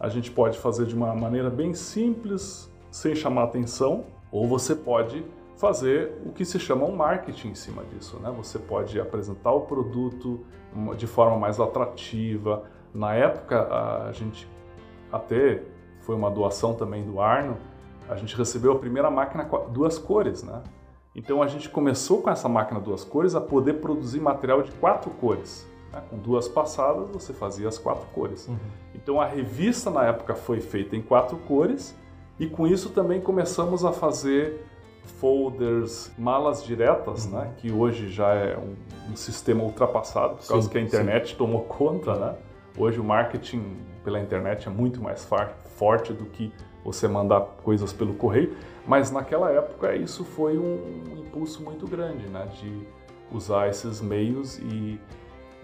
A gente pode fazer de uma maneira bem simples, sem chamar atenção, ou você pode fazer o que se chama um marketing em cima disso. Né? Você pode apresentar o produto de forma mais atrativa. Na época, a gente até foi uma doação também do Arno, a gente recebeu a primeira máquina duas cores, né? Então a gente começou com essa máquina duas cores a poder produzir material de quatro cores. Né? Com duas passadas você fazia as quatro cores. Uhum. Então a revista na época foi feita em quatro cores e com isso também começamos a fazer folders, malas diretas, uhum. né? Que hoje já é um, um sistema ultrapassado, por causa sim, que a internet sim. tomou conta, né? Hoje o marketing pela internet é muito mais forte do que você mandar coisas pelo correio, mas naquela época isso foi um impulso muito grande, né, de usar esses meios e,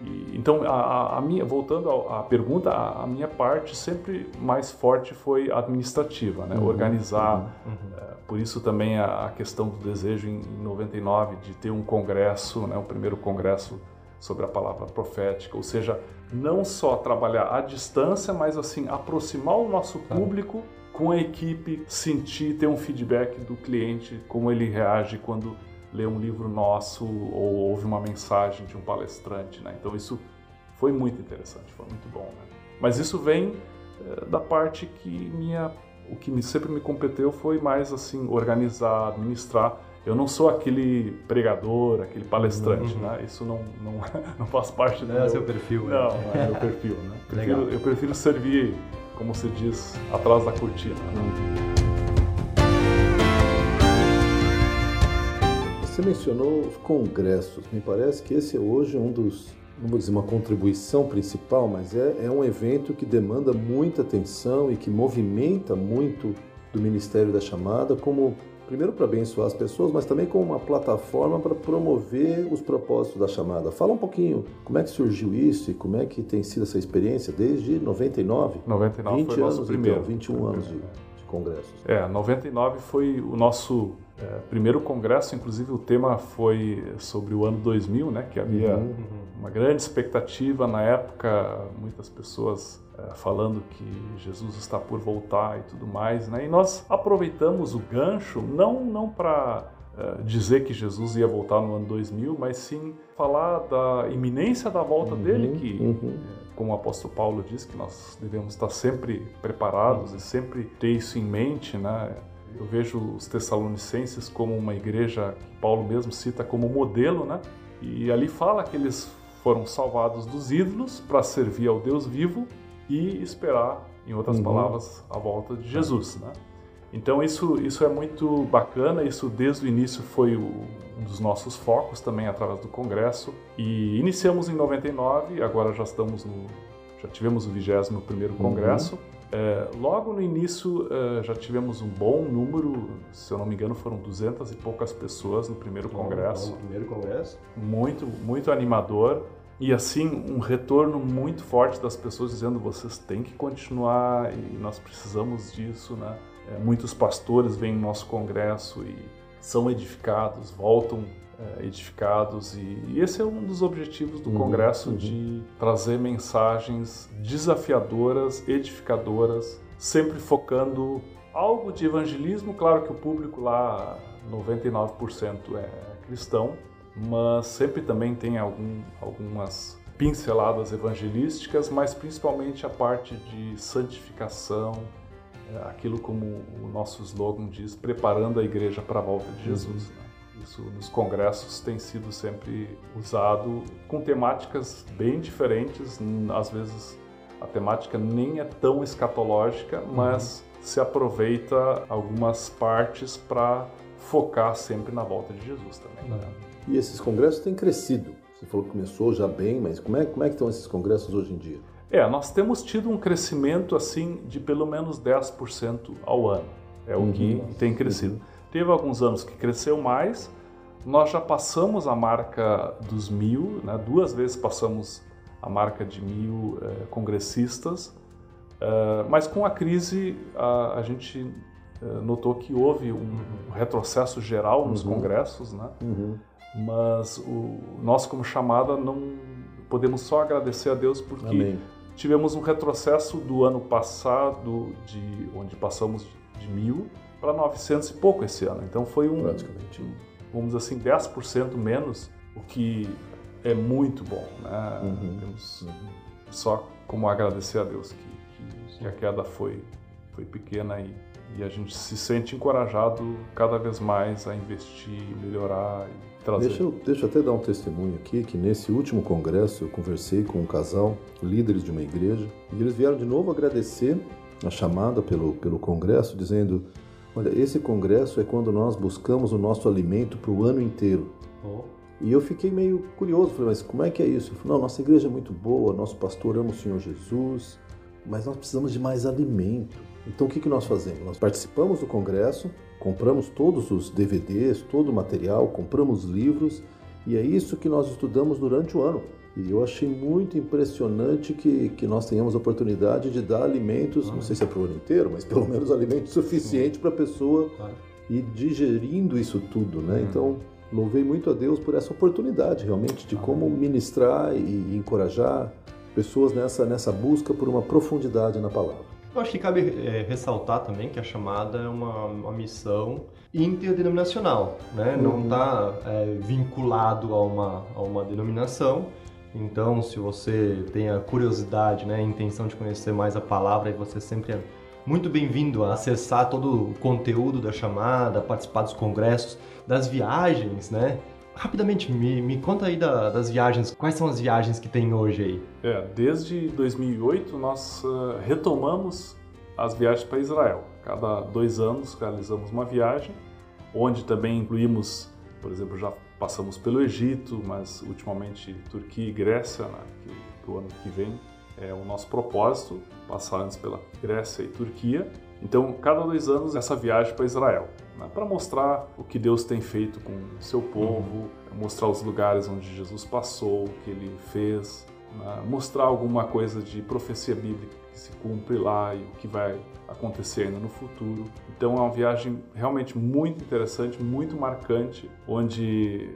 e então a, a, minha voltando à pergunta, a, a, minha parte sempre mais forte foi administrativa, né, uhum, organizar. Uhum, uhum. Por isso também a, questão do desejo em, em 99 de ter um congresso, né, o primeiro congresso sobre a palavra profética, ou seja, não só trabalhar à distância, mas assim aproximar o nosso público com a equipe, sentir, ter um feedback do cliente, como ele reage quando lê um livro nosso ou ouve uma mensagem de um palestrante, né? Então isso foi muito interessante, foi muito bom, né? Mas isso vem é, da parte que minha, o que me, sempre me competeu foi mais assim organizar, administrar eu não sou aquele pregador, aquele palestrante, uhum. né? Isso não, não, não faz parte do não é meu... seu perfil. Né? Não, não é meu perfil, né? Prefiro, eu prefiro servir, como se diz, atrás da cortina. Né? Você mencionou os congressos. Me parece que esse é hoje um dos, não vou dizer uma contribuição principal, mas é, é um evento que demanda muita atenção e que movimenta muito do Ministério da Chamada como primeiro para abençoar as pessoas, mas também como uma plataforma para promover os propósitos da chamada. Fala um pouquinho como é que surgiu isso e como é que tem sido essa experiência desde 99? 99 20 foi o nosso anos, primeiro. Então, 21 anos de, de congressos. É, 99 foi o nosso é, primeiro congresso, inclusive o tema foi sobre o ano 2000, né, que havia uhum. uma grande expectativa na época, muitas pessoas é, falando que Jesus está por voltar e tudo mais, né? E nós aproveitamos o gancho não não para é, dizer que Jesus ia voltar no ano 2000, mas sim falar da iminência da volta uhum, dele, que uhum. É, como o apóstolo Paulo diz que nós devemos estar sempre preparados uhum. e sempre ter isso em mente, né? Eu vejo os Tessalonicenses como uma igreja que Paulo mesmo cita como modelo, né? E ali fala que eles foram salvados dos ídolos para servir ao Deus vivo e esperar, em outras uhum. palavras, a volta de Jesus, né? Então isso, isso é muito bacana, isso desde o início foi o, um dos nossos focos também através do congresso e iniciamos em 99, agora já estamos no, já tivemos o 21 primeiro uhum. congresso. Uhum. É, logo no início é, já tivemos um bom número, se eu não me engano foram 200 e poucas pessoas no primeiro congresso. No primeiro congresso? Muito, muito animador. E assim, um retorno muito forte das pessoas dizendo vocês têm que continuar e nós precisamos disso, né? É, muitos pastores vêm no nosso congresso e são edificados, voltam edificados e, e, esse é um dos objetivos do uhum, congresso uhum. de trazer mensagens desafiadoras, edificadoras, sempre focando algo de evangelismo. Claro que o público lá, 99% é cristão, mas sempre também tem algum, algumas pinceladas evangelísticas, mas principalmente a parte de santificação, é, aquilo como o nosso slogan diz, preparando a igreja para a volta de Jesus. Né? Isso nos congressos tem sido sempre usado com temáticas bem diferentes, às vezes a temática nem é tão escatológica, mas uhum. se aproveita algumas partes para focar sempre na volta de Jesus também. Né? E esses congressos têm crescido. Você falou que começou já bem, mas como é, como é que estão esses congressos hoje em dia? É, nós temos tido um crescimento assim de pelo menos 10% ao ano. É uhum. o que uhum. tem crescido. Uhum. Teve alguns anos que cresceu mais. Nós já passamos a marca dos mil, né? duas vezes passamos a marca de mil eh, congressistas. Uh, mas com a crise, a, a gente uh, notou que houve um, um retrocesso geral nos uhum. congressos, né? Uhum mas o nós como chamada não podemos só agradecer a Deus porque Amém. tivemos um retrocesso do ano passado de onde passamos de mil para 900 e pouco esse ano. Então foi um praticamente vamos dizer assim 10% menos, o que é muito bom, né? Uhum. Temos uhum. só como agradecer a Deus que, que, que a queda foi foi pequena e e a gente se sente encorajado cada vez mais a investir, melhorar e trazer. Deixa eu, deixa eu até dar um testemunho aqui, que nesse último congresso eu conversei com um casal, líderes de uma igreja, e eles vieram de novo agradecer a chamada pelo, pelo congresso, dizendo, olha, esse congresso é quando nós buscamos o nosso alimento para o ano inteiro. Oh. E eu fiquei meio curioso, falei, mas como é que é isso? Ele falou, não, nossa igreja é muito boa, nosso pastor ama o Senhor Jesus, mas nós precisamos de mais alimento. Então o que, que nós fazemos? Nós participamos do congresso, compramos todos os DVDs, todo o material, compramos livros, e é isso que nós estudamos durante o ano. E eu achei muito impressionante que, que nós tenhamos a oportunidade de dar alimentos, não sei se é para o ano inteiro, mas pelo menos alimentos suficientes para a pessoa ir digerindo isso tudo, né? Uhum. Então, louvei muito a Deus por essa oportunidade, realmente, de como ministrar e encorajar pessoas nessa, nessa busca por uma profundidade na palavra. Eu acho que cabe é, ressaltar também que a chamada é uma, uma missão interdenominacional, né? Uhum. Não está é, vinculado a uma, a uma denominação, então, se você tem a curiosidade, né, a intenção de conhecer mais a palavra, você sempre é muito bem-vindo a acessar todo o conteúdo da chamada, participar dos congressos, das viagens, né? Rapidamente, me, me conta aí da, das viagens. Quais são as viagens que tem hoje aí? É, desde 2008 nós uh, retomamos as viagens para Israel. Cada dois anos realizamos uma viagem, onde também incluímos, por exemplo, já Passamos pelo Egito, mas ultimamente Turquia e Grécia, né, que o ano que vem é o nosso propósito, passar antes pela Grécia e Turquia. Então, cada dois anos, essa viagem para Israel, né, para mostrar o que Deus tem feito com o seu povo, mostrar os lugares onde Jesus passou, o que ele fez, mostrar alguma coisa de profecia bíblica que se cumpre lá e o que vai acontecer ainda no futuro. Então é uma viagem realmente muito interessante, muito marcante, onde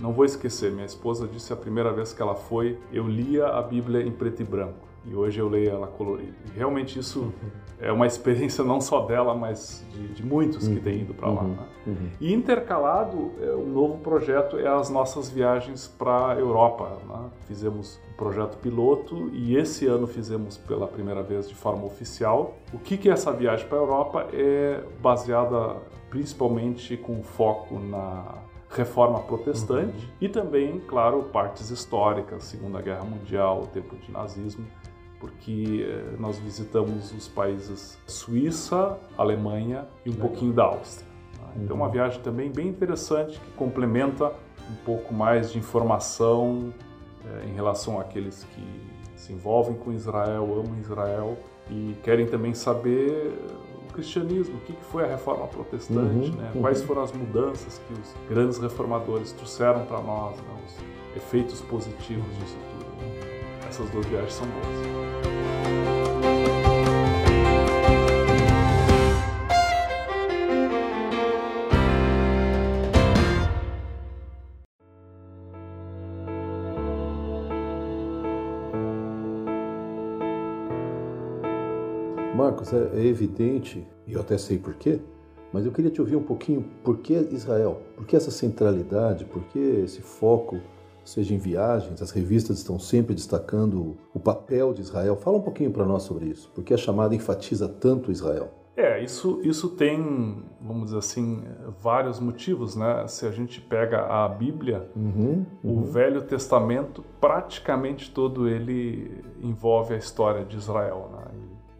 não vou esquecer, minha esposa disse a primeira vez que ela foi, eu lia a Bíblia em preto e branco e hoje eu leio ela colorida. E realmente isso uhum. é uma experiência não só dela, mas de, de muitos uhum. que têm ido para lá. Uhum. Né? Uhum. E intercalado, é, um novo projeto é as nossas viagens para a Europa. Né? Fizemos um projeto piloto e esse ano fizemos pela primeira vez de forma oficial. O que, que é essa viagem para a Europa? É baseada principalmente com foco na reforma protestante uhum. e também, claro, partes históricas, Segunda Guerra Mundial, o tempo de nazismo porque eh, nós visitamos os países Suíça, Alemanha e um Legal. pouquinho da Áustria. Tá? Então, é uma uhum. viagem também bem interessante que complementa um pouco mais de informação é, em relação àqueles que se envolvem com Israel, amam Israel e querem também saber o cristianismo, o que foi a reforma protestante, uhum, né? uhum. quais foram as mudanças que os grandes reformadores trouxeram para nós, né? os efeitos positivos disso? Essas duas viagens são boas. Marcos, é, é evidente, e eu até sei porquê, mas eu queria te ouvir um pouquinho por que Israel? Por que essa centralidade? Por que esse foco seja em viagens, as revistas estão sempre destacando o papel de Israel. Fala um pouquinho para nós sobre isso, porque a chamada enfatiza tanto Israel. É, isso, isso tem, vamos dizer assim, vários motivos, né? Se a gente pega a Bíblia, uhum, uhum. o Velho Testamento, praticamente todo ele envolve a história de Israel, né?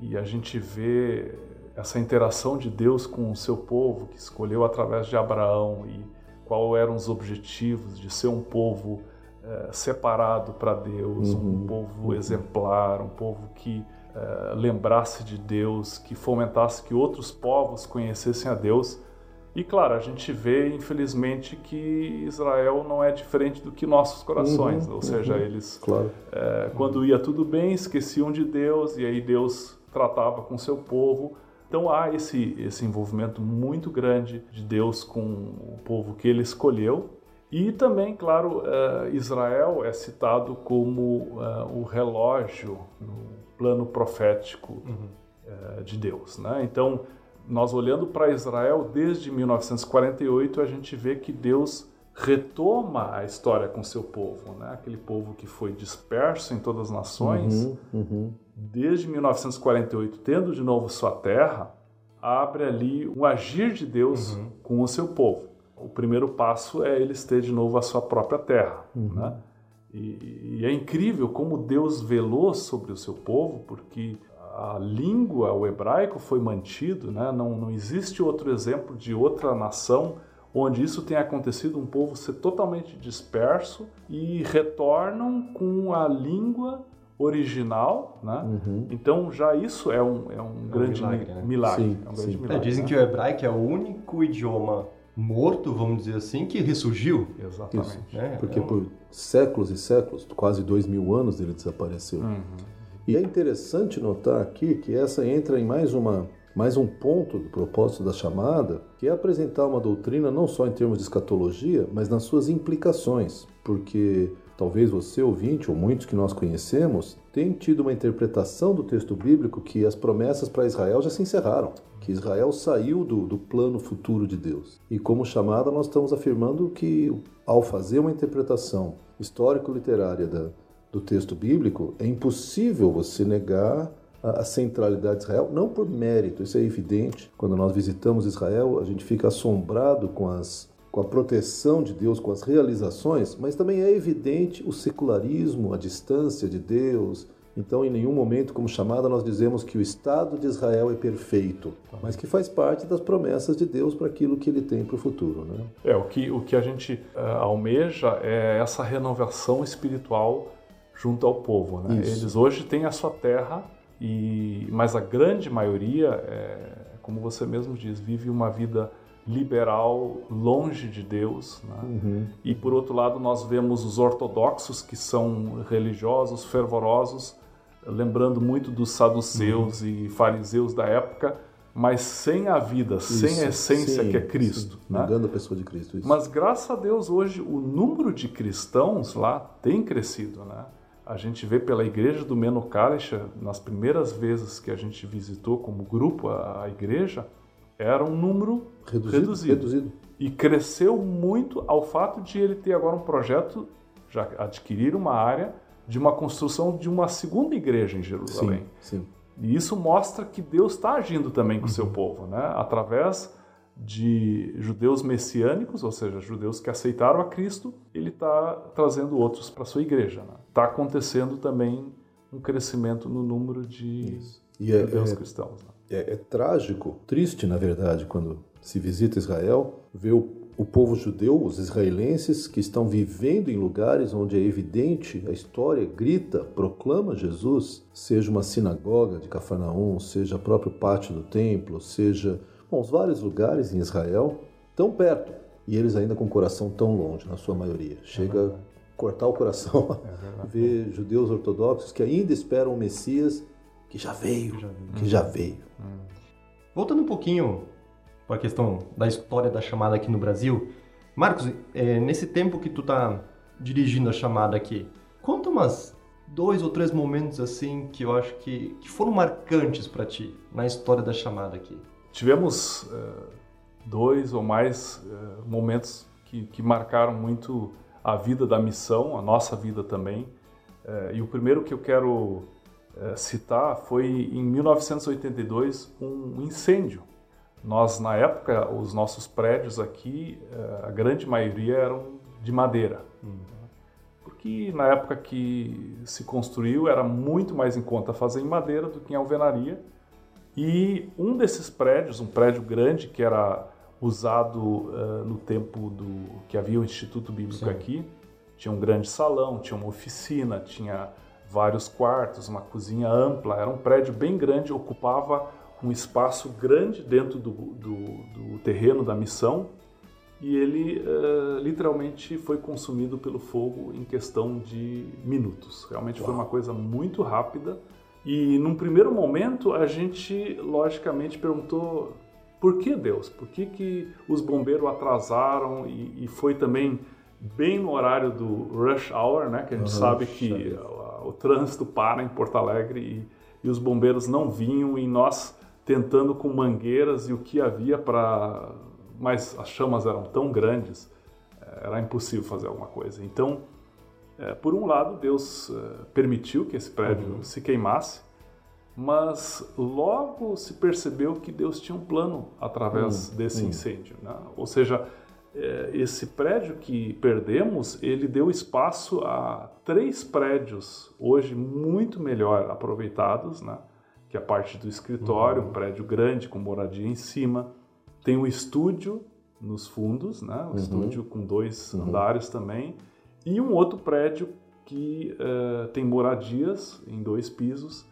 E, e a gente vê essa interação de Deus com o seu povo, que escolheu através de Abraão e qual eram os objetivos de ser um povo é, separado para Deus, uhum. um povo exemplar, um povo que é, lembrasse de Deus, que fomentasse que outros povos conhecessem a Deus. E claro, a gente vê, infelizmente, que Israel não é diferente do que nossos corações. Uhum, ou seja, uhum, eles, claro. é, quando ia tudo bem, esqueciam de Deus e aí Deus tratava com seu povo. Então há esse, esse envolvimento muito grande de Deus com o povo que ele escolheu. E também, claro, uh, Israel é citado como uh, o relógio no plano profético uhum. uh, de Deus. Né? Então, nós olhando para Israel desde 1948, a gente vê que Deus retoma a história com seu povo, né? aquele povo que foi disperso em todas as nações, uhum, uhum. desde 1948, tendo de novo sua terra, abre ali um agir de Deus uhum. com o seu povo o primeiro passo é eles ter de novo a sua própria terra. Uhum. Né? E, e, é incrível como Deus velou sobre o seu povo, porque a língua, o hebraico, foi mantido. Né? Não, não existe outro exemplo de outra nação onde isso tem acontecido, um povo ser totalmente disperso e retornam com a língua original, né? Uhum. Então já isso é um, é um é grande um milagre. Né? milagre. Sim, é um grande milagre. É, dizem né? que o hebraico é o único idioma morto, vamos dizer assim, que ressurgiu. Exatamente. É, Porque é um... por séculos e séculos, quase dois mil anos, ele desapareceu. Uhum. E é interessante notar aqui que essa entra em mais uma mais um ponto do propósito da chamada, que é apresentar uma doutrina não só em termos de escatologia, mas nas suas implicações, porque talvez você, ouvinte, ou muitos que nós conhecemos, tenham tido uma interpretação do texto bíblico que as promessas para Israel já se encerraram, que Israel saiu do, do plano futuro de Deus. E como chamada, nós estamos afirmando que, ao fazer uma interpretação histórico-literária do texto bíblico, é impossível você negar a centralidade de Israel, não por mérito, isso é evidente. Quando nós visitamos Israel, a gente fica assombrado com as com a proteção de Deus, com as realizações, mas também é evidente o secularismo, a distância de Deus. Então, em nenhum momento, como chamada, nós dizemos que o Estado de Israel é perfeito, mas que faz parte das promessas de Deus para aquilo que ele tem para o futuro. Né? É, o que, o que a gente uh, almeja é essa renovação espiritual junto ao povo. Né? Eles hoje têm a sua terra e, mas a grande maioria, é, como você mesmo diz, vive uma vida liberal, longe de Deus. Né? Uhum. E por outro lado, nós vemos os ortodoxos, que são religiosos, fervorosos, lembrando muito dos saduceus uhum. e fariseus da época, mas sem a vida, isso, sem a essência sim, que é Cristo. Sim, né? Negando a pessoa de Cristo. Isso. Mas graças a Deus, hoje, o número de cristãos lá tem crescido. Né? a gente vê pela igreja do Meno Kalisha, nas primeiras vezes que a gente visitou como grupo a, a igreja, era um número reduzido, reduzido, reduzido, E cresceu muito ao fato de ele ter agora um projeto, já adquirir uma área de uma construção de uma segunda igreja em Jerusalém. Sim, sim. E isso mostra que Deus está agindo também com o uhum. seu povo, né? através de judeus messiânicos, ou seja, judeus que aceitaram a Cristo, ele está trazendo outros para sua igreja. Está né? acontecendo também um crescimento no número de e é, judeus é, cristãos. Né? É, é, trágico, triste na verdade, quando se visita Israel, ver o, o povo judeu, os israelenses que estão vivendo em lugares onde é evidente, a história grita, proclama Jesus, seja uma sinagoga de Cafarnaum, seja o próprio pátio do templo, seja Bom, os vários lugares em Israel tão perto e eles ainda com o coração tão longe, na sua maioria. Chega a cortar o coração é ver judeus ortodoxos que ainda esperam o Messias que já veio, que já veio. Que já veio. Hum. Voltando um pouquinho para a questão da história da chamada aqui no Brasil, Marcos, é, nesse tempo que tu tá dirigindo a chamada aqui, conta umas dois ou três momentos assim que eu acho que, que foram marcantes para ti na história da chamada aqui. Tivemos uh, dois ou mais uh, momentos que, que, marcaram muito a vida da missão, a nossa vida também. Uh, e o primeiro que eu quero citar foi em 1982 um incêndio. Nós, na época, os nossos prédios aqui, a grande maioria eram de madeira. Uhum. Porque na época que se construiu era muito mais em conta fazer em madeira do que em alvenaria e um desses prédios, um prédio grande que era usado uh, no tempo do que havia o Instituto Bíblico Sim. aqui, tinha um grande salão, tinha uma oficina, tinha vários quartos, uma cozinha ampla, era um prédio bem grande, ocupava um espaço grande dentro do, do, do terreno da missão e ele uh, literalmente foi consumido pelo fogo em questão de minutos. Realmente Uau. foi uma coisa muito rápida e num primeiro momento a gente logicamente perguntou por que Deus? Por que, que os bombeiros atrasaram e, e foi também bem no horário do rush hour, né? Que a gente uhum, sabe que o, trânsito para em Porto Alegre e, e os bombeiros não vinham e nós tentando com mangueiras e o que havia para mas as chamas eram tão grandes eh, era impossível fazer alguma coisa então é, por um lado, Deus é, permitiu que esse prédio uhum. se queimasse, mas logo se percebeu que Deus tinha um plano através uhum. desse uhum. incêndio. Né? Ou seja, esse prédio que perdemos, ele deu espaço a três prédios hoje muito melhor aproveitados, né? que é a parte do escritório, um uhum. prédio grande com moradia em cima, tem o estúdio nos fundos, né? O uhum. estúdio com dois uhum. andares também. E um outro prédio que uh, tem moradias em dois pisos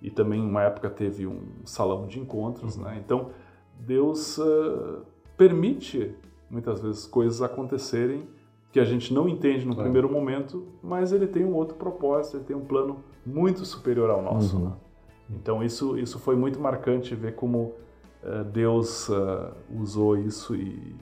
e também uma época teve um salão de encontros, uhum. né? Então Deus uh, permite muitas vezes coisas acontecerem que a gente não entende no é. primeiro momento, mas ele tem um outro propósito, ele tem um plano muito superior ao nosso. Uhum. Né? Então isso isso foi muito marcante ver como uh, Deus uh, usou isso e,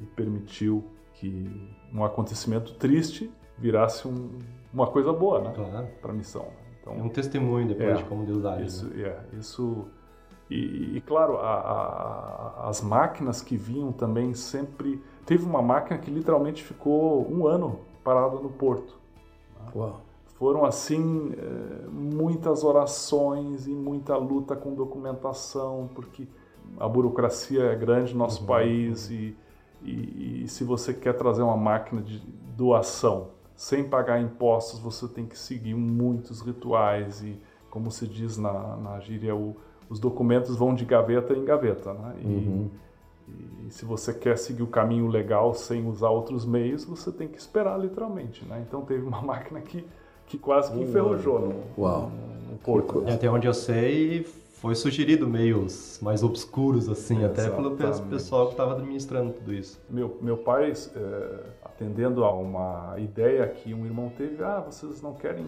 e, permitiu que um acontecimento triste virasse um, uma coisa boa, né? Claro. Para a missão. Então, é um testemunho depois é, de como Deus age. Isso, né? é, isso e, e claro, a, a, as máquinas que vinham também sempre. Teve uma máquina que literalmente ficou um ano parada no porto. Né? Uau foram assim eh, muitas orações e muita luta com documentação porque a burocracia é grande no nosso uhum. país e, e, e, se você quer trazer uma máquina de doação sem pagar impostos você tem que seguir muitos rituais e como se diz na, na gíria o, os documentos vão de gaveta em gaveta né? e, uhum. e, se você quer seguir o caminho legal sem usar outros meios você tem que esperar literalmente né? então teve uma máquina que que quase que enferrujou no, Uau. no porto. Até onde eu sei, foi sugerido meios mais obscuros, assim, até pelo pessoal que estava administrando tudo isso. Meu, meu pai, é, atendendo a uma ideia que um irmão teve, ah, vocês não querem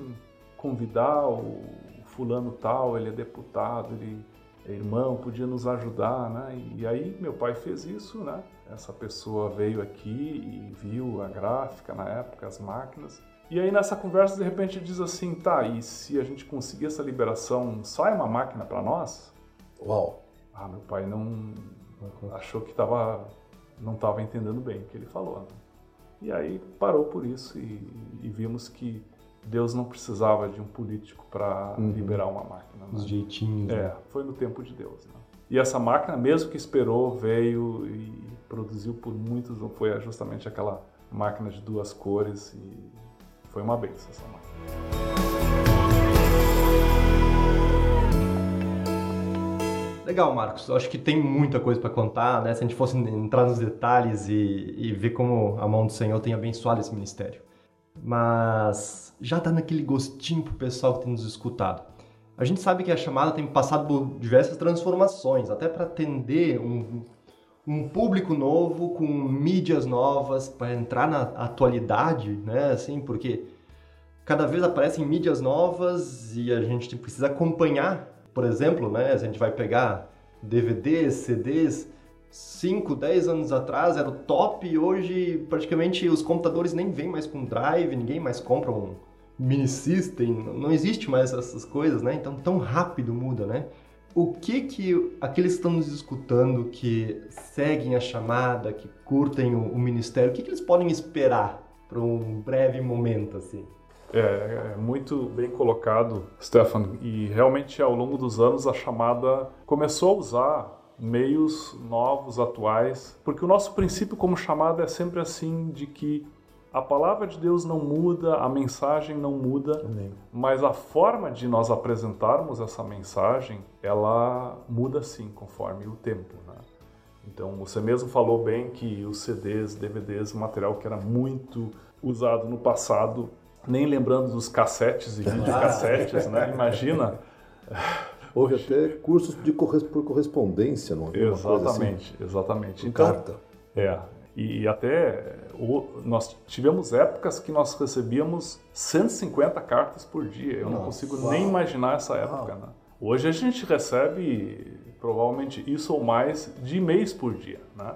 convidar o fulano tal, ele é deputado, ele irmão, podia nos ajudar, né? E aí meu pai fez isso, né? Essa pessoa veio aqui e viu a gráfica na época, as máquinas, e aí nessa conversa, de repente, diz assim, tá, e se a gente conseguir essa liberação, só é uma máquina para nós? Uau! Ah, meu pai não achou que tava, não estava entendendo bem o que ele falou. Né? E aí parou por isso e, e, vimos que Deus não precisava de um político para uhum. liberar uma máquina. Né? Os jeitinhos. É, né? foi no tempo de Deus. Né? E essa máquina, mesmo que esperou, veio e produziu por muitos, foi justamente aquela máquina de duas cores e foi uma benção essa máquina. Legal, Marcos. Eu acho que tem muita coisa para contar, né? Se a gente fosse entrar nos detalhes e, e, ver como a mão do Senhor tem abençoado esse ministério. Mas já dando aquele gostinho pro pessoal que tem nos escutado. A gente sabe que a chamada tem passado por diversas transformações, até para atender um, um público novo com mídias novas para entrar na atualidade, né? Assim, porque cada vez aparecem mídias novas e a gente precisa acompanhar. Por exemplo, né? Se a gente vai pegar DVDs, CDs, 5, 10 anos atrás era o top e hoje praticamente os computadores nem vêm mais com drive, ninguém mais compra um mini system, não existe mais essas coisas, né? Então tão rápido muda, né? o que que aqueles que estão nos escutando, que seguem a chamada, que curtem o, o ministério, o que, que eles podem esperar para um breve momento assim? É, é, muito bem colocado, Stefan. E realmente ao longo dos anos a chamada começou a usar meios novos, atuais, porque o nosso princípio como chamada é sempre assim de que a palavra de Deus não muda, a mensagem não muda, Amém. mas a forma de nós apresentarmos essa mensagem, ela muda sim conforme o tempo. Né? Então, você mesmo falou bem que os CDs, DVDs, material que era muito usado no passado, nem lembrando dos cassetes e videocassetes, né? Imagina. Houve até cursos de por correspondência, não é? Exatamente, assim? exatamente. Então, carta. É, e até nós tivemos épocas que nós recebíamos 150 cartas por dia. Eu Nossa, não consigo uau. nem imaginar essa época. Né? Hoje a gente recebe provavelmente isso ou mais de e-mails por dia. Né?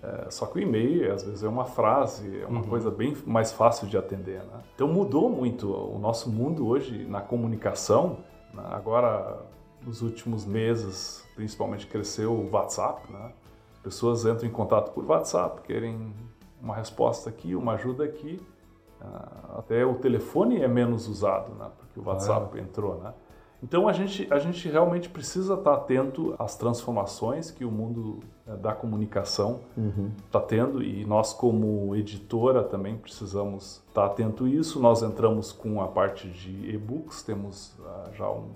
É, só que o e-mail às vezes é uma frase, é uma uhum. coisa bem mais fácil de atender. Né? Então mudou muito o nosso mundo hoje na comunicação. Né? Agora, nos últimos meses, principalmente cresceu o WhatsApp. Né? pessoas entram em contato por WhatsApp, querem uma resposta aqui, uma ajuda aqui. Uh, até o telefone é menos usado, né? Porque o WhatsApp entrou, né? Então a gente, a gente realmente precisa estar atento às transformações que o mundo né, da comunicação está uhum. tendo e nós como editora também precisamos estar atento a isso. Nós entramos com a parte de e-books, temos uh, já um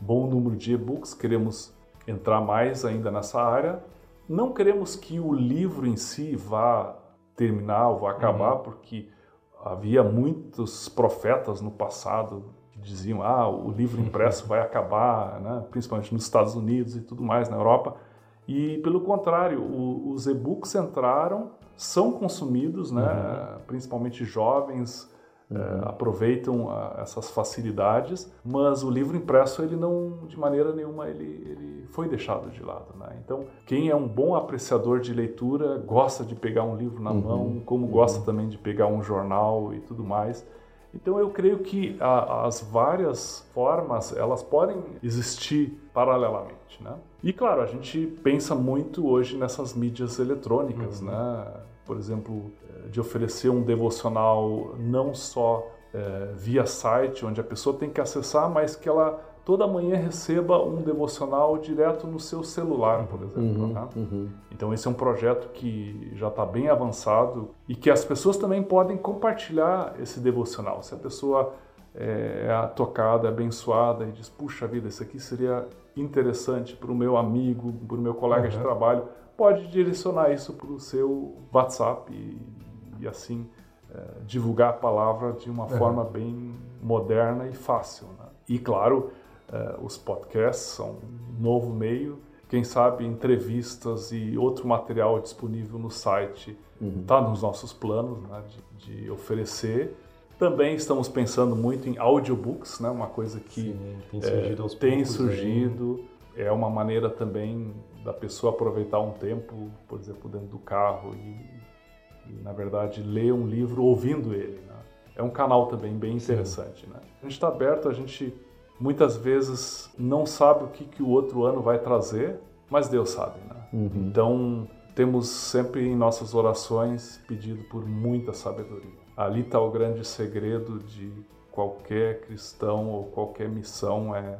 bom número de e-books, queremos entrar mais ainda nessa área não queremos que o livro em si vá terminar ou vá acabar, uhum. porque havia muitos profetas no passado que diziam ah o livro impresso vai acabar né? principalmente nos Estados Unidos e tudo mais na Europa e pelo contrário o, os e-books entraram são consumidos né uhum. principalmente jovens Uhum. É, aproveitam a, essas facilidades, mas o livro impresso ele não, de maneira nenhuma, ele, ele foi deixado de lado. Né? Então, quem é um bom apreciador de leitura gosta de pegar um livro na uhum. mão, como uhum. gosta também de pegar um jornal e tudo mais. Então eu creio que a, as várias formas elas podem existir paralelamente, né? E claro, a gente pensa muito hoje nessas mídias eletrônicas, uhum. né? por exemplo, de oferecer um devocional não só é, via site, onde a pessoa tem que acessar, mas que ela toda manhã receba um devocional direto no seu celular, por exemplo. Uhum, né? uhum. Então esse é um projeto que já está bem avançado e que as pessoas também podem compartilhar esse devocional. Se a pessoa é, é tocada, abençoada e diz, puxa vida, isso aqui seria interessante para o meu amigo, para o meu colega uhum. de trabalho, pode direcionar isso para o seu WhatsApp e, assim é, divulgar a palavra de uma é. forma bem moderna e fácil. Né? E claro, é, os podcasts são um novo meio. Quem sabe entrevistas e outro material disponível no site está uhum. nos nossos planos né, de, de, oferecer. Também estamos pensando muito em audiobooks, né, uma coisa que Sim, tem surgido. É, tem surgido. É uma maneira também da pessoa aproveitar um tempo, por exemplo, dentro do carro e, e na verdade, ler um livro ouvindo ele. Né? É um canal também bem interessante. Né? A gente está aberto, a gente muitas vezes não sabe o que, que o outro ano vai trazer, mas Deus sabe. Né? Uhum. Então, temos sempre em nossas orações pedido por muita sabedoria. Ali está o grande segredo de qualquer cristão ou qualquer missão é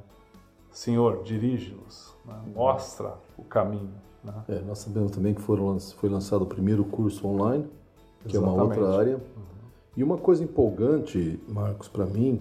Senhor, dirige-nos, né? mostra o caminho. Né? É, nós sabemos também que foram, foi lançado o primeiro curso online, que Exatamente. é uma outra área. Uhum. E uma coisa empolgante, Marcos, para mim,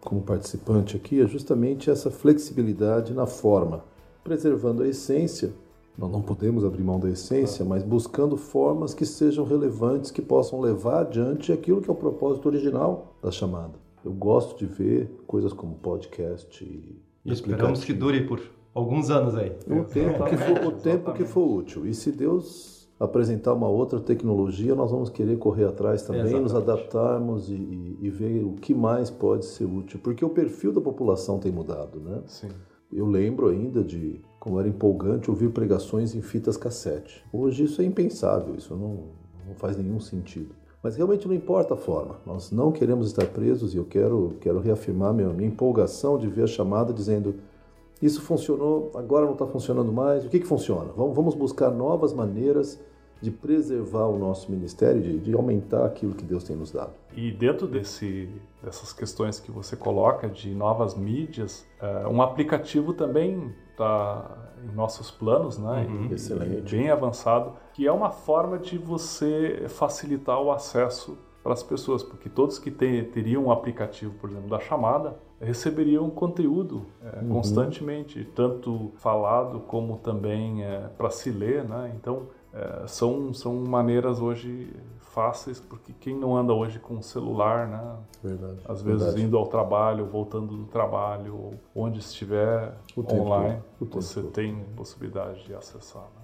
como participante aqui, é justamente essa flexibilidade na forma, preservando a essência. Nós não podemos abrir mão da essência, mas buscando formas que sejam relevantes, que possam levar adiante aquilo que é o propósito original da chamada. Eu gosto de ver coisas como podcast e e esperamos que dure por alguns anos aí. O tempo que for, o tempo que for útil. E se Deus apresentar uma outra tecnologia, nós vamos querer correr atrás também, Exatamente. nos adaptarmos e, e, e, ver o que mais pode ser útil. Porque o perfil da população tem mudado, né? Sim. Eu lembro ainda de como era empolgante ouvir pregações em fitas cassete. Hoje isso é impensável, isso não, não faz nenhum sentido. Mas realmente não importa a forma. Nós não queremos estar presos e eu quero, quero reafirmar minha, minha empolgação de ver a chamada dizendo isso funcionou, agora não está funcionando mais. O que, que funciona? Vamos, buscar novas maneiras de preservar o nosso ministério, de, de, aumentar aquilo que Deus tem nos dado. E dentro desse, dessas questões que você coloca de novas mídias, é, um aplicativo também está em nossos planos, né? Uhum, e, excelente. E bem avançado, que é uma forma de você facilitar o acesso para as pessoas, porque todos que tem, teriam um aplicativo, por exemplo, da chamada, receberiam conteúdo é, uhum. constantemente, tanto falado como também é, para se ler, né? Então é, são, são maneiras hoje fáceis, porque quem não anda hoje com o celular, né? Verdade, Às vezes verdade. indo ao trabalho, voltando do trabalho, ou onde estiver o online, você tempo. tem possibilidade de acessar. Né?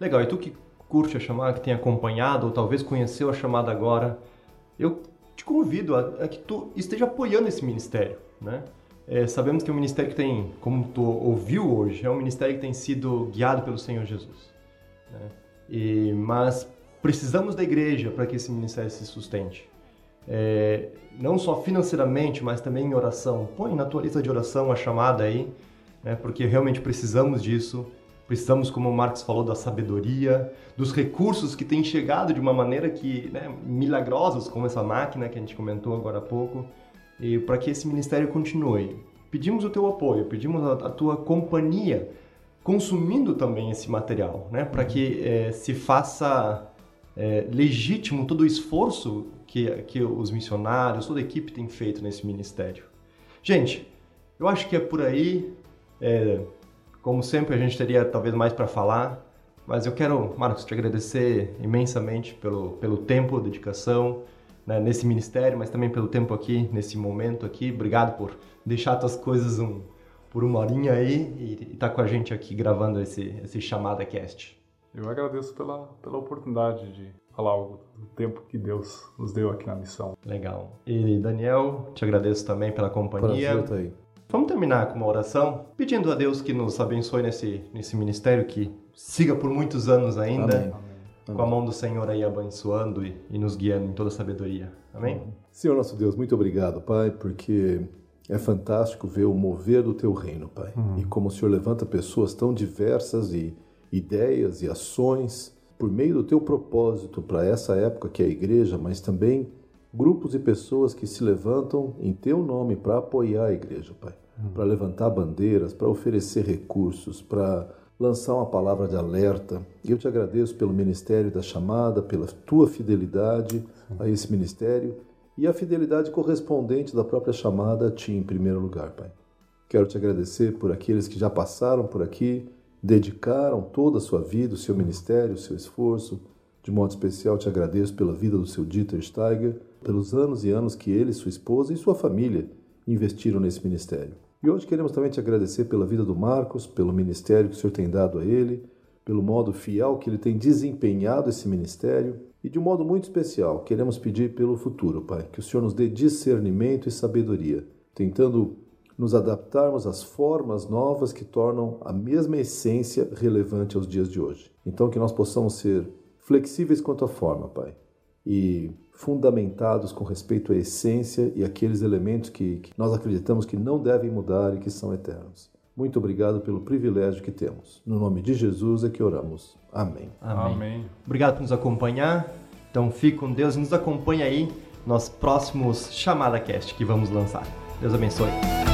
Legal, e tu que curte a chamada, que tem acompanhado, ou talvez conheceu a chamada agora, eu te convido a, a que tu esteja apoiando esse ministério, né? É, sabemos que é um ministério que tem, como tu ouviu hoje, é um ministério que tem sido guiado pelo Senhor Jesus. Né? E, mas precisamos da igreja para que esse ministério se sustente. É, não só financeiramente, mas também em oração. Põe na tua lista de oração a chamada aí, né? porque realmente precisamos disso. Precisamos, como o Marcos falou, da sabedoria, dos recursos que têm chegado de uma maneira que né, milagrosos, como essa máquina que a gente comentou agora há pouco, e para que esse ministério continue. Pedimos o teu apoio, pedimos a, a tua companhia consumindo também esse material, né? Para que é, se faça é, legítimo todo o esforço que, que os missionários, toda a equipe tem feito nesse ministério. Gente, eu acho que é por aí. É, Como sempre, a gente teria talvez mais para falar, mas eu quero, Marcos, te agradecer imensamente pelo, pelo tempo, dedicação né, nesse ministério, mas também pelo tempo aqui, nesse momento aqui. Obrigado por deixar tuas coisas um, por uma horinha aí e estar tá com a gente aqui gravando esse, esse Chamada Cast. Eu agradeço pela, pela oportunidade de falar algo do tempo que Deus nos deu aqui na missão. Legal. E Daniel, te agradeço também pela companhia. Prazer tá aí. Vamos terminar com uma oração, pedindo a Deus que nos abençoe nesse, nesse ministério, que siga por muitos anos ainda, Amém. com a mão do Senhor aí abençoando e, e nos guiando em toda a sabedoria. Amém? Senhor nosso Deus, muito obrigado, Pai, porque é fantástico ver o mover do Teu reino, Pai. Uhum. E como o Senhor levanta pessoas tão diversas e ideias e ações por meio do teu propósito para essa época que é a igreja, mas também grupos e pessoas que se levantam em teu nome para apoiar a igreja, Pai, uhum. para levantar bandeiras, para oferecer recursos, para lançar uma palavra de alerta. Eu te agradeço pelo ministério da chamada, pela tua fidelidade Sim. a esse ministério e a fidelidade correspondente da própria chamada a ti em primeiro lugar, Pai. Quero te agradecer por aqueles que já passaram por aqui, dedicaram toda a sua vida, o seu ministério, o seu esforço. De modo especial, te agradeço pela vida do seu Dieter Steiger, pelos anos e anos que ele, sua esposa e sua família investiram nesse ministério. E hoje queremos também te agradecer pela vida do Marcos, pelo ministério que o Senhor tem dado a ele, pelo modo fiel que ele tem desempenhado esse ministério e de um modo muito especial queremos pedir pelo futuro, Pai, que o Senhor nos dê discernimento e sabedoria, tentando nos adaptarmos às formas novas que tornam a mesma essência relevante aos dias de hoje. Então, que nós possamos ser flexíveis quanto à forma, Pai, e fundamentados com respeito à essência e aqueles elementos que, que nós acreditamos que não devem mudar e que são eternos. Muito obrigado pelo privilégio que temos. No nome de Jesus é que oramos. Amém. Amém. Amém. Obrigado por nos acompanhar. Então fique com Deus e nos acompanhe aí nos próximos Chamada Cast que vamos lançar. Deus abençoe.